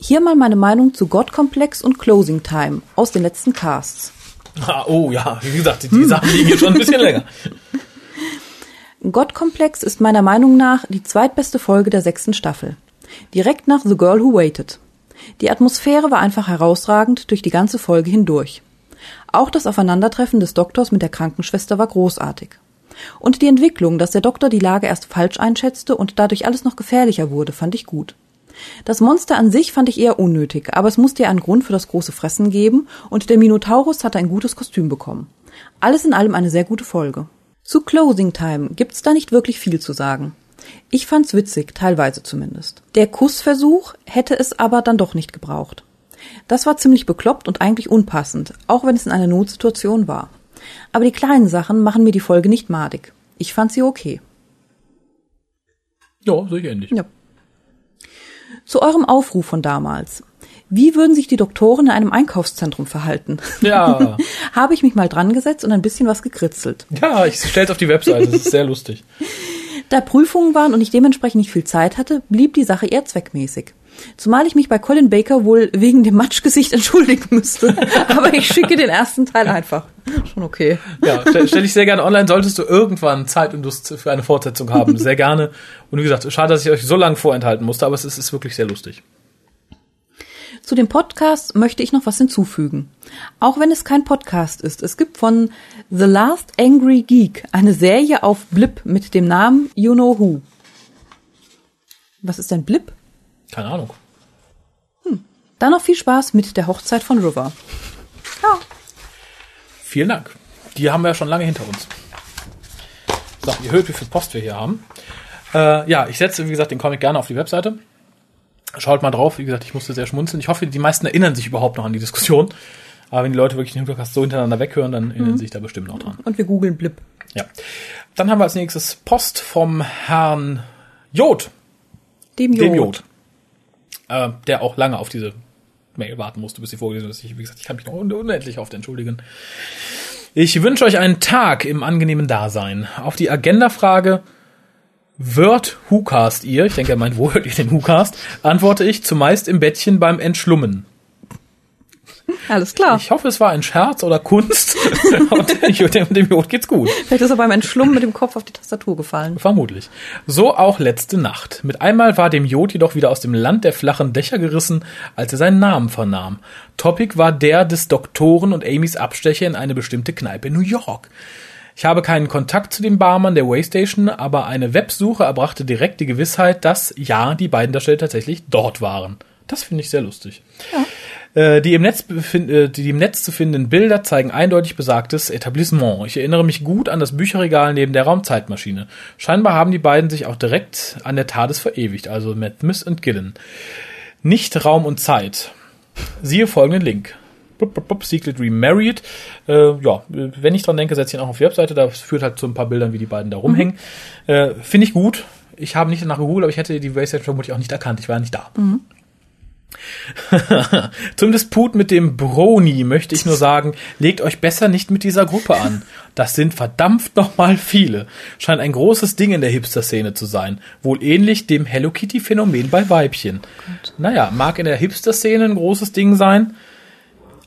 Hier mal meine Meinung zu Gottkomplex und Closing Time aus den letzten Casts. Ah, oh ja, wie gesagt, die, die Sachen liegen hier schon ein bisschen länger. Gottkomplex ist meiner Meinung nach die zweitbeste Folge der sechsten Staffel. Direkt nach The Girl Who Waited. Die Atmosphäre war einfach herausragend durch die ganze Folge hindurch. Auch das Aufeinandertreffen des Doktors mit der Krankenschwester war großartig. Und die Entwicklung, dass der Doktor die Lage erst falsch einschätzte und dadurch alles noch gefährlicher wurde, fand ich gut. Das Monster an sich fand ich eher unnötig, aber es musste ja einen Grund für das große Fressen geben und der Minotaurus hatte ein gutes Kostüm bekommen. Alles in allem eine sehr gute Folge. Zu Closing Time gibt's da nicht wirklich viel zu sagen. Ich fand's witzig, teilweise zumindest. Der Kussversuch hätte es aber dann doch nicht gebraucht. Das war ziemlich bekloppt und eigentlich unpassend, auch wenn es in einer Notsituation war. Aber die kleinen Sachen machen mir die Folge nicht madig. Ich fand sie okay. Ja, sehe ich ähnlich. Ja. Zu eurem Aufruf von damals. Wie würden sich die Doktoren in einem Einkaufszentrum verhalten? Ja. Habe ich mich mal dran gesetzt und ein bisschen was gekritzelt. Ja, ich stell's auf die Webseite, das ist sehr lustig. Da Prüfungen waren und ich dementsprechend nicht viel Zeit hatte, blieb die Sache eher zweckmäßig. Zumal ich mich bei Colin Baker wohl wegen dem Matschgesicht entschuldigen müsste. Aber ich schicke den ersten Teil einfach. Schon okay. Ja, stelle stell ich sehr gerne online. Solltest du irgendwann Zeit und Lust für eine Fortsetzung haben, sehr gerne. Und wie gesagt, schade, dass ich euch so lange vorenthalten musste, aber es ist, ist wirklich sehr lustig. Zu dem Podcast möchte ich noch was hinzufügen. Auch wenn es kein Podcast ist, es gibt von The Last Angry Geek eine Serie auf Blip mit dem Namen You Know Who. Was ist denn Blip? Keine Ahnung. Dann noch viel Spaß mit der Hochzeit von River. Ja. Vielen Dank. Die haben wir ja schon lange hinter uns. So, ihr hört, wie viel Post wir hier haben. Äh, ja, ich setze, wie gesagt, den Comic gerne auf die Webseite. Schaut mal drauf. Wie gesagt, ich musste sehr schmunzeln. Ich hoffe, die meisten erinnern sich überhaupt noch an die Diskussion. Aber wenn die Leute wirklich den Podcast so hintereinander weghören, dann erinnern sie sich da bestimmt noch dran. Und wir googeln Blip. Ja. Dann haben wir als nächstes Post vom Herrn Jod. Dem Jod. Dem Jod. Äh, der auch lange auf diese Mail warten musste, bis sie vorgelesen ist. Ich, wie gesagt, ich kann mich noch un unendlich oft entschuldigen. Ich wünsche euch einen Tag im angenehmen Dasein. Auf die Agenda-Frage, wird WhoCast ihr, ich denke, er meint, wo hört ihr den WhoCast, antworte ich zumeist im Bettchen beim Entschlummen. Alles klar. Ich hoffe, es war ein Scherz oder Kunst. Und dem, dem Jod geht's gut. Vielleicht ist er beim Entschlummen mit dem Kopf auf die Tastatur gefallen. Vermutlich. So auch letzte Nacht. Mit einmal war dem Jod jedoch wieder aus dem Land der flachen Dächer gerissen, als er seinen Namen vernahm. Topic war der des Doktoren und Amys Abstecher in eine bestimmte Kneipe in New York. Ich habe keinen Kontakt zu dem Barmann der Waystation, aber eine Websuche erbrachte direkt die Gewissheit, dass ja, die beiden Darsteller tatsächlich dort waren. Das finde ich sehr lustig. Äh, Die im, Netz äh, die im Netz zu findenden Bilder zeigen eindeutig besagtes Etablissement. Ich erinnere mich gut an das Bücherregal neben der Raumzeitmaschine. Scheinbar haben die beiden sich auch direkt an der TARDIS verewigt, also Matt Smith und Gillen. Nicht Raum und Zeit. Siehe folgenden Link. Bup, bup, bup, Secret Remarried. Äh, ja, wenn ich dran denke, setze ich ihn auch auf die Webseite. Da führt halt zu ein paar Bildern, wie die beiden da rumhängen. Äh, Finde ich gut. Ich habe nicht danach gegoogelt, aber ich hätte die Waystation vermutlich auch nicht erkannt. Ich war ja nicht da. Zum Disput mit dem Brony möchte ich nur sagen, legt euch besser nicht mit dieser Gruppe an. Das sind verdammt nochmal viele. Scheint ein großes Ding in der Hipster-Szene zu sein. Wohl ähnlich dem Hello Kitty-Phänomen bei Weibchen. Naja, mag in der Hipster-Szene ein großes Ding sein.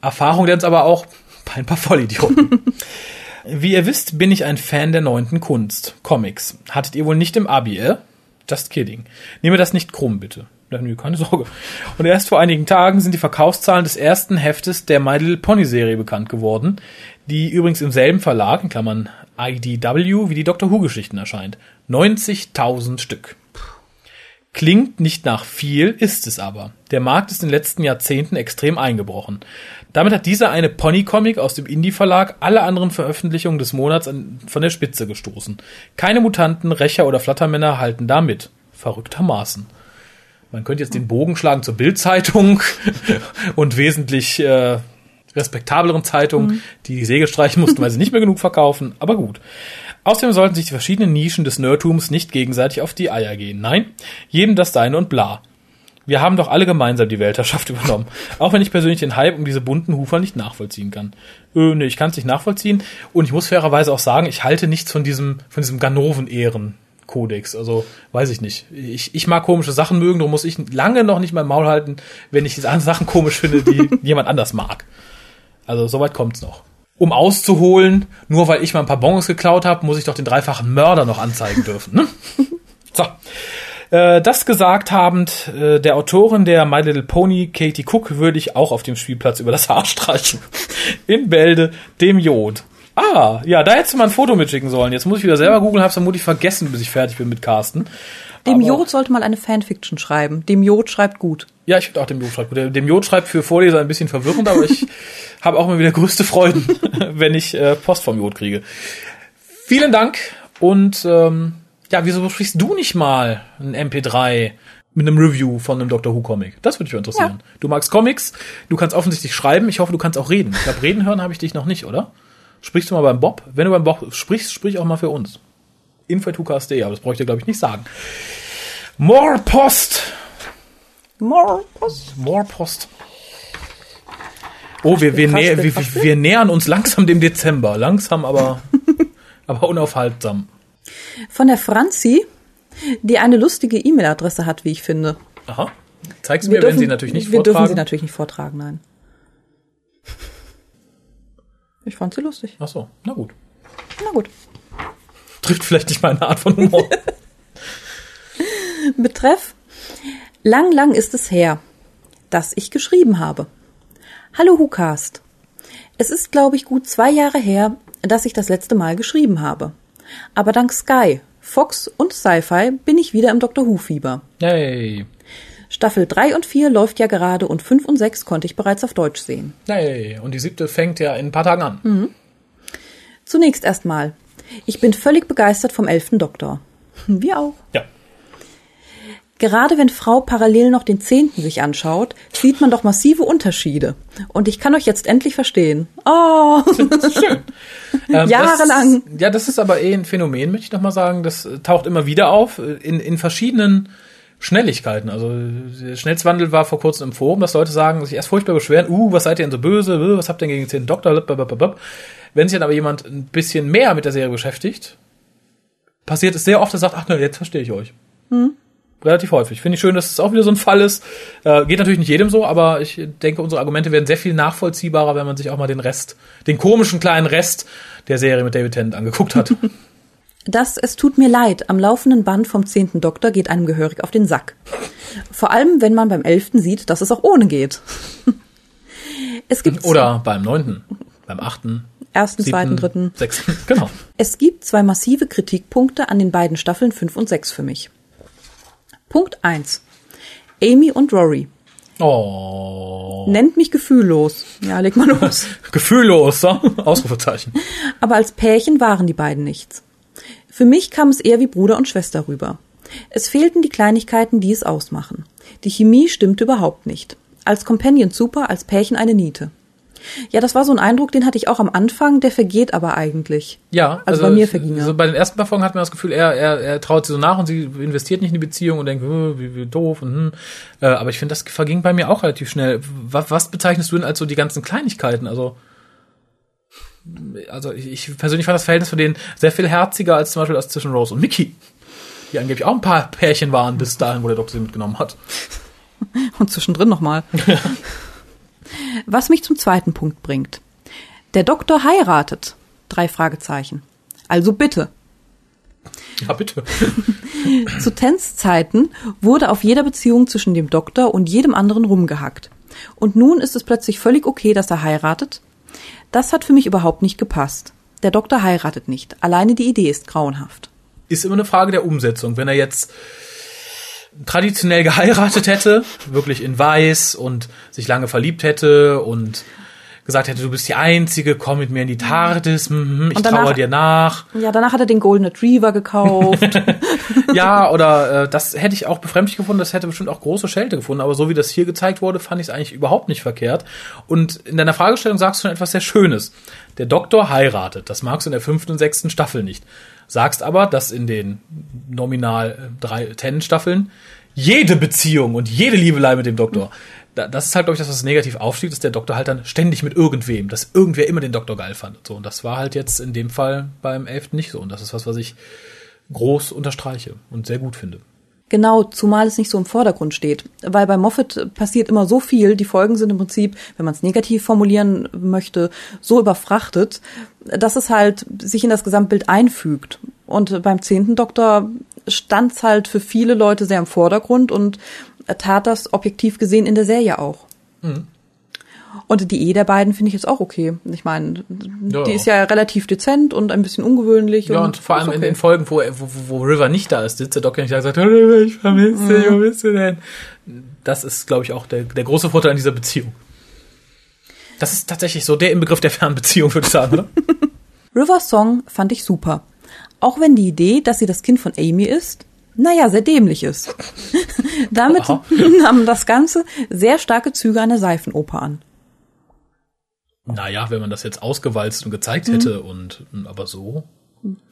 Erfahrung lernt aber auch bei ein paar Vollidioten. Wie ihr wisst, bin ich ein Fan der neunten Kunst. Comics. Hattet ihr wohl nicht im Abi, äh? Just kidding. Nehme das nicht krumm, bitte. Nö, keine Sorge. Und erst vor einigen Tagen sind die Verkaufszahlen des ersten Heftes der My Little Pony Serie bekannt geworden, die übrigens im selben Verlag, in Klammern IDW, wie die Doctor Who Geschichten erscheint. 90.000 Stück. Klingt nicht nach viel, ist es aber. Der Markt ist in den letzten Jahrzehnten extrem eingebrochen. Damit hat dieser eine Pony-Comic aus dem Indie-Verlag alle anderen Veröffentlichungen des Monats von der Spitze gestoßen. Keine Mutanten, Rächer oder Flattermänner halten da mit. Verrücktermaßen. Man könnte jetzt den Bogen schlagen zur Bildzeitung und wesentlich äh, respektableren Zeitungen, die die Segel streichen mussten, weil sie nicht mehr genug verkaufen. Aber gut. Außerdem sollten sich die verschiedenen Nischen des Nerdtums nicht gegenseitig auf die Eier gehen. Nein, jedem das Seine und bla. Wir haben doch alle gemeinsam die Weltherrschaft übernommen. Auch wenn ich persönlich den Hype um diese bunten Hufer nicht nachvollziehen kann. Äh, nee, ich kann es nicht nachvollziehen. Und ich muss fairerweise auch sagen, ich halte nichts von diesem, von diesem Ganoven-Ehren. Kodex, also weiß ich nicht. Ich, ich mag komische Sachen mögen, darum muss ich lange noch nicht mein Maul halten, wenn ich diese anderen Sachen komisch finde, die jemand anders mag. Also soweit kommt's noch. Um auszuholen, nur weil ich mal ein paar Bons geklaut habe, muss ich doch den dreifachen Mörder noch anzeigen dürfen. Ne? So. Äh, das gesagt habend, äh, der Autorin der My Little Pony, Katie Cook, würde ich auch auf dem Spielplatz über das Haar streichen. In Bälde, dem Jod. Ah, ja, da hättest du mal ein Foto mitschicken sollen. Jetzt muss ich wieder selber googeln, hab's vermutlich vergessen, bis ich fertig bin mit Carsten. Dem Aber- Jod sollte mal eine Fanfiction schreiben. Dem Jod schreibt gut. Ja, ich finde auch dem Jod schreibt gut. Dem Jod schreibt für Vorleser ein bisschen verwirrend, aber ich habe auch immer wieder größte Freuden, wenn ich äh, Post vom Jod kriege. Vielen Dank und ähm, ja, wieso sprichst du nicht mal ein MP3 mit einem Review von einem Doctor Who Comic? Das würde mich interessieren. Du magst Comics, du kannst offensichtlich schreiben, ich hoffe, du kannst auch reden. Ich glaube, reden hören habe ich dich noch nicht, oder? Sprichst du mal beim Bob? Wenn du beim Bob sprichst, sprich auch mal für uns. Info.hucast.de, aber das brauche ich dir, glaube ich, nicht sagen. More Post! More Post. More Post. Oh, wir, wir, Krass, nä wird wir, wir nähern uns langsam dem Dezember. Langsam, aber, aber unaufhaltsam. Von der Franzi, die eine lustige E-Mail-Adresse hat, wie ich finde. Aha. Zeig sie mir, wenn sie natürlich nicht wir vortragen. dürfen sie natürlich nicht vortragen, nein. Ich fand sie lustig. Ach so, na gut. Na gut. Trifft vielleicht nicht meine Art von Humor. Betreff. Lang, lang ist es her, dass ich geschrieben habe. Hallo Hukast. Es ist, glaube ich, gut zwei Jahre her, dass ich das letzte Mal geschrieben habe. Aber dank Sky, Fox und Sci-Fi bin ich wieder im Doctor Who-Fieber. Hey. Staffel 3 und 4 läuft ja gerade und 5 und 6 konnte ich bereits auf Deutsch sehen. Hey. Und die siebte fängt ja in ein paar Tagen an. Zunächst erstmal. Ich bin völlig begeistert vom elften Doktor. Wir auch. Ja. Gerade wenn Frau parallel noch den zehnten sich anschaut, sieht man doch massive Unterschiede. Und ich kann euch jetzt endlich verstehen. Oh, Schön. Ähm, Jahrelang. Das, ja, das ist aber eh ein Phänomen, möchte ich nochmal sagen. Das äh, taucht immer wieder auf äh, in, in verschiedenen Schnelligkeiten. Also der Schnellswandel war vor kurzem im Forum, dass Leute sagen, sich erst furchtbar beschweren, uh, was seid ihr denn so böse, uh, was habt ihr denn gegen den Doktor, blablabla. Wenn sich dann aber jemand ein bisschen mehr mit der Serie beschäftigt, passiert es sehr oft, dass er sagt, ach ne, jetzt verstehe ich euch. Relativ häufig. Finde ich schön, dass es auch wieder so ein Fall ist. Äh, geht natürlich nicht jedem so, aber ich denke, unsere Argumente werden sehr viel nachvollziehbarer, wenn man sich auch mal den Rest, den komischen kleinen Rest der Serie mit David Tennant angeguckt hat. das Es tut mir leid am laufenden Band vom zehnten Doktor geht einem gehörig auf den Sack. Vor allem, wenn man beim elften sieht, dass es auch ohne geht. Es gibt Oder beim neunten, beim achten, ersten, zweiten, dritten. sechsten. Genau. Es gibt zwei massive Kritikpunkte an den beiden Staffeln 5 und 6 für mich. Punkt 1. Amy und Rory. Oh. Nennt mich gefühllos. Ja, leg mal los. Gefühllos, so? Ausrufezeichen. Aber als Pärchen waren die beiden nichts. Für mich kam es eher wie Bruder und Schwester rüber. Es fehlten die Kleinigkeiten, die es ausmachen. Die Chemie stimmte überhaupt nicht. Als Companion super, als Pärchen eine Niete. Ja, das war so ein Eindruck, den hatte ich auch am Anfang, der vergeht aber eigentlich. Ja, Also bei mir verging er. So bei den ersten paar Folgen hat man das Gefühl, er, er, er traut sie so nach und sie investiert nicht in die Beziehung und denkt, äh, wie, wie doof und hm. Äh, aber ich finde, das verging bei mir auch relativ schnell. Was, was bezeichnest du denn als so die ganzen Kleinigkeiten? Also, also ich, ich persönlich fand das Verhältnis von denen sehr viel herziger als zum Beispiel das zwischen Rose und Mickey. Die angeblich auch ein paar Pärchen waren bis dahin, wo der Doktor sie mitgenommen hat. Und zwischendrin nochmal. Was mich zum zweiten Punkt bringt. Der Doktor heiratet. Drei Fragezeichen. Also bitte. Ja, bitte. Zu Tens Zeiten wurde auf jeder Beziehung zwischen dem Doktor und jedem anderen rumgehackt. Und nun ist es plötzlich völlig okay, dass er heiratet? Das hat für mich überhaupt nicht gepasst. Der Doktor heiratet nicht. Alleine die Idee ist grauenhaft. ist immer eine Frage der Umsetzung. Wenn er jetzt traditionell geheiratet hätte, wirklich in weiß und sich lange verliebt hätte und gesagt hätte, du bist die Einzige, komm mit mir in die TARDIS, mhm, ich Und danach- traue dir nach. Ja, danach hat er den Golden Retriever gekauft. Ja, oder äh, das hätte ich auch befremdlich gefunden, das hätte bestimmt auch große Schelte gefunden, aber so wie das hier gezeigt wurde, fand ich es eigentlich überhaupt nicht verkehrt. Und in deiner Fragestellung sagst du schon etwas sehr Schönes. Der Doktor heiratet, das magst du in der fünften und sechsten Staffel nicht. Sagst aber, dass in den nominal äh, drei Ten-Staffeln jede Beziehung und jede Liebelei mit dem Doktor, da, das ist halt, glaube ich, das, was negativ aufstieg, dass der Doktor halt dann ständig mit irgendwem, dass irgendwer immer den Doktor geil fand. Und So, und das war halt jetzt in dem Fall beim elften nicht so. Und das ist was, was ich groß unterstreiche und sehr gut finde. Genau, zumal es nicht so im Vordergrund steht. Weil bei Moffat passiert immer so viel, die Folgen sind im Prinzip, wenn man es negativ formulieren möchte, so überfrachtet, dass es halt sich in das Gesamtbild einfügt. Und beim zehnten Doktor stand es halt für viele Leute sehr im Vordergrund und tat das objektiv gesehen in der Serie auch. Und die E der beiden finde ich jetzt auch okay. Ich meine, Ja. die ist ja relativ dezent und ein bisschen ungewöhnlich. Ja, und vor allem ist in okay. den Folgen, wo, wo, wo River nicht da ist, sitzt der Doc ja nicht da und sagt, River, ich vermisse dich, wo bist du denn? Das ist, glaube ich, auch der, der große Vorteil an dieser Beziehung. Das ist tatsächlich so der Inbegriff der Fernbeziehung, würde ich sagen, oder? Rivers Song fand ich super. Auch wenn die Idee, dass sie das Kind von Amy ist, naja, sehr dämlich ist. Damit Aha. nahm das Ganze sehr starke Züge einer Seifenoper an. naja, wenn man das jetzt ausgewalzt und gezeigt hätte und, aber so.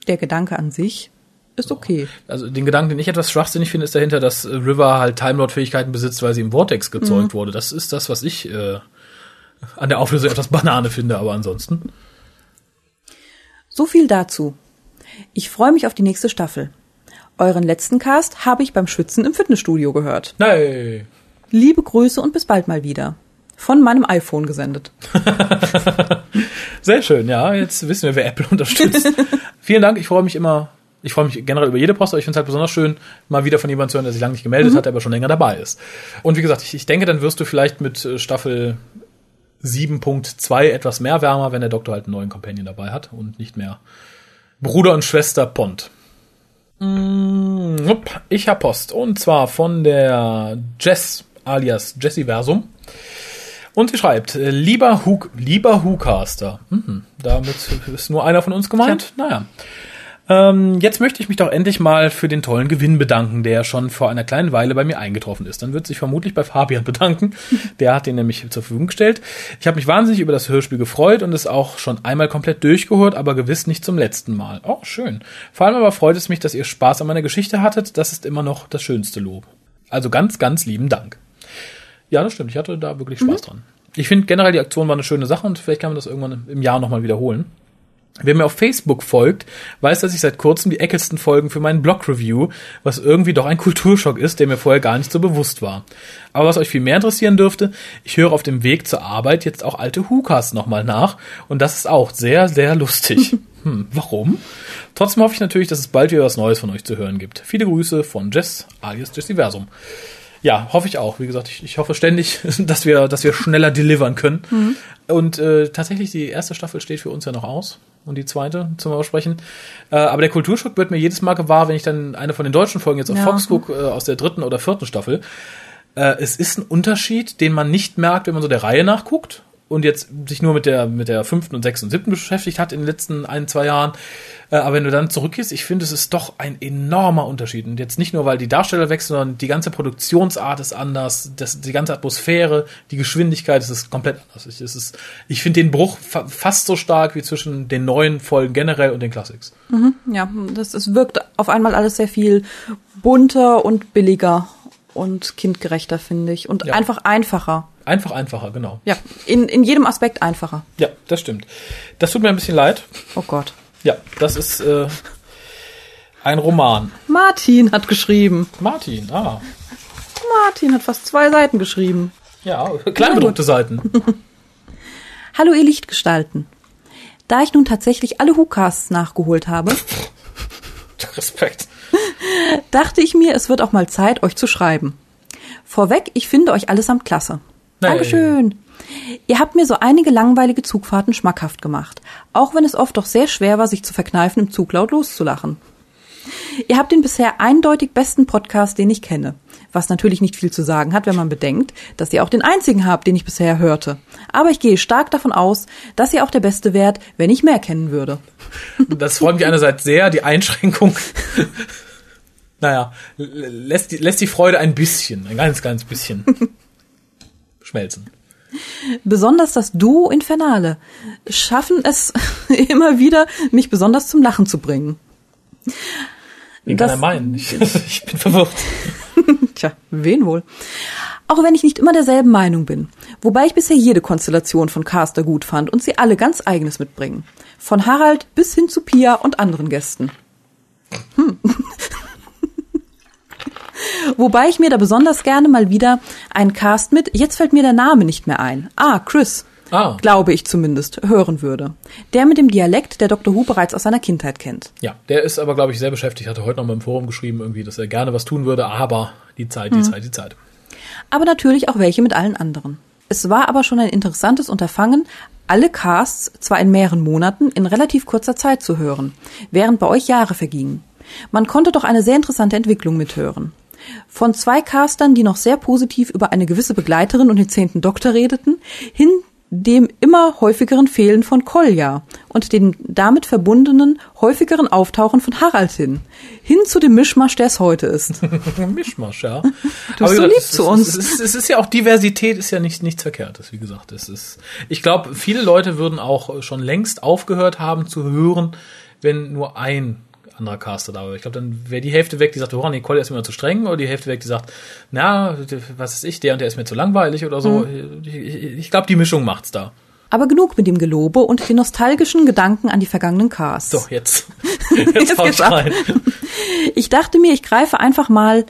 Der Gedanke an sich ist okay. Also den Gedanken, den ich etwas schwachsinnig finde, ist dahinter, dass äh, River halt Time Lord Fähigkeiten besitzt, weil sie im Vortex gezeugt wurde. Das ist das, was ich äh, an der Auflösung etwas Banane finde, aber ansonsten. So viel dazu. Ich freue mich auf die nächste Staffel. Euren letzten Cast habe ich beim Schwitzen im Fitnessstudio gehört. Nein. Liebe Grüße und bis bald mal wieder. Von meinem iPhone gesendet. Sehr schön, ja. Jetzt wissen wir, wer Apple unterstützt. Vielen Dank. Ich freue mich immer. Ich freue mich generell über jede Post, aber ich finde es halt besonders schön, mal wieder von jemandem zu hören, der sich lange nicht gemeldet hat, der aber schon länger dabei ist. Und wie gesagt, ich, ich denke, dann wirst du vielleicht mit äh, Staffel 7.2 etwas mehr wärmer, wenn der Doktor halt einen neuen Companion dabei hat und nicht mehr Bruder und Schwester Pond. Mm, Ich hab Post. Und zwar von der Jess alias Jessiversum. Und sie schreibt, äh, lieber Hook, lieber Whocaster. Mhm, damit ist nur einer von uns gemeint. Naja. Ähm, jetzt möchte ich mich doch endlich mal für den tollen Gewinn bedanken, der schon vor einer kleinen Weile bei mir eingetroffen ist. Dann wird sich vermutlich bei Fabian bedanken. Der hat den nämlich zur Verfügung gestellt. Ich habe mich wahnsinnig über das Hörspiel gefreut und es auch schon einmal komplett durchgehört, aber gewiss nicht zum letzten Mal. Oh, schön. Vor allem aber freut es mich, dass ihr Spaß an meiner Geschichte hattet. Das ist immer noch das schönste Lob. Also ganz, ganz lieben Dank. Ja, das stimmt. Ich hatte da wirklich Spaß dran. Ich finde generell die Aktion war eine schöne Sache und vielleicht kann man das irgendwann im Jahr nochmal wiederholen. Wer mir auf Facebook folgt, weiß, dass ich seit kurzem die Eccleston-Folgen für meinen Blog-Review, was irgendwie doch ein Kulturschock ist, der mir vorher gar nicht so bewusst war. Aber was euch viel mehr interessieren dürfte, ich höre auf dem Weg zur Arbeit jetzt auch alte Hukas nochmal nach und das ist auch sehr, sehr lustig. Hm, warum? Trotzdem hoffe ich natürlich, dass es bald wieder was Neues von euch zu hören gibt. Viele Grüße von Jess alias Jessiversum. Ja, hoffe ich auch. Wie gesagt, ich, ich hoffe ständig, dass wir, dass wir schneller delivern können. Und äh, tatsächlich, die erste Staffel steht für uns ja noch aus. Und die zweite zum Aussprechen. Äh, aber der Kulturschock wird mir jedes Mal gewahr, wenn ich dann eine von den deutschen Folgen jetzt auf Ja. Fox gucke, äh, aus der dritten oder vierten Staffel. Äh, es ist ein Unterschied, den man nicht merkt, wenn man so der Reihe nachguckt und jetzt sich nur mit der, mit der fünften und sechsten und siebten beschäftigt hat in den letzten ein, zwei Jahren. Äh, aber wenn du dann zurückgehst, ich finde, es ist doch ein enormer Unterschied. Und jetzt nicht nur, weil die Darsteller wechseln, sondern die ganze Produktionsart ist anders, das, die ganze Atmosphäre, die Geschwindigkeit, es ist komplett anders. Ich, es ist, ich finde den Bruch fa fast so stark wie zwischen den neuen Folgen generell und den Classics. Ja, das, es wirkt auf einmal alles sehr viel bunter und billiger und kindgerechter, finde ich. Und Ja. einfach einfacher. Einfach einfacher, genau. Ja, in, in jedem Aspekt einfacher. Ja, das stimmt. Das tut mir ein bisschen leid. Oh Gott. Ja, das ist äh, ein Roman. Martin hat geschrieben. Martin, ah. Martin hat fast zwei Seiten geschrieben. Ja, kleinbedruckte Seiten. Hallo ihr Lichtgestalten. Da ich nun tatsächlich alle Whocasts nachgeholt habe, Respekt. dachte ich mir, es wird auch mal Zeit, euch zu schreiben. Vorweg, ich finde euch allesamt klasse. Hey. Dankeschön. Ihr habt mir so einige langweilige Zugfahrten schmackhaft gemacht, auch wenn es oft doch sehr schwer war, sich zu verkneifen, im Zug laut loszulachen. Ihr habt den bisher eindeutig besten Podcast, den ich kenne. Was natürlich nicht viel zu sagen hat, wenn man bedenkt, dass ihr auch den einzigen habt, den ich bisher hörte. Aber ich gehe stark davon aus, dass ihr auch der Beste wärt, wenn ich mehr kennen würde. Das freut mich einerseits sehr, die Einschränkung. naja, lässt die, lässt die Freude ein bisschen, ein ganz, ganz bisschen schmelzen. Besonders das Duo Infernale schaffen es immer wieder, mich besonders zum Lachen zu bringen. Wie Das- kann er meinen? Ich, ich bin verwirrt. Tja, wen wohl? Auch wenn ich nicht immer derselben Meinung bin. Wobei ich bisher jede Konstellation von Caster gut fand und sie alle ganz eigenes mitbringen. Von Harald bis hin zu Pia und anderen Gästen. Hm. Wobei ich mir da besonders gerne mal wieder einen Cast mit, jetzt fällt mir der Name nicht mehr ein. Ah, Chris. Ah. Glaube ich zumindest, hören würde. Der mit dem Dialekt, der Dr. Who bereits aus seiner Kindheit kennt. Ja, der ist aber, glaube ich, sehr beschäftigt. Hatte heute noch mal im Forum geschrieben, irgendwie, dass er gerne was tun würde, aber die Zeit, die Zeit, die Zeit. Aber natürlich auch welche mit allen anderen. Es war aber schon ein interessantes Unterfangen, alle Casts zwar in mehreren Monaten in relativ kurzer Zeit zu hören, während bei euch Jahre vergingen. Man konnte doch eine sehr interessante Entwicklung mithören. Von zwei Castern, die noch sehr positiv über eine gewisse Begleiterin und den zehnten Doktor redeten, hin dem immer häufigeren Fehlen von Kolja und dem damit verbundenen häufigeren Auftauchen von Harald hin, hin zu dem Mischmasch, der es heute ist. Mischmasch, ja. Du bist so lieb es, zu uns. Es ist ja auch Diversität ist ja nicht nichts Verkehrtes, wie gesagt. Es ist, ich glaube, viele Leute würden auch schon längst aufgehört haben zu hören, wenn nur ein anderer Caster da. Ich glaube, dann wäre die Hälfte weg, die sagt, oh, Nicole ist mir zu streng, oder die Hälfte weg, die sagt, na, was ist ich, der und der ist mir zu langweilig oder so. Mhm. Ich, ich, glaube, die Mischung macht's da. Aber genug mit dem Gelobe und den nostalgischen Gedanken an die vergangenen Casts. So, jetzt. Jetzt, Jetzt rein. Ich dachte mir, ich greife einfach mal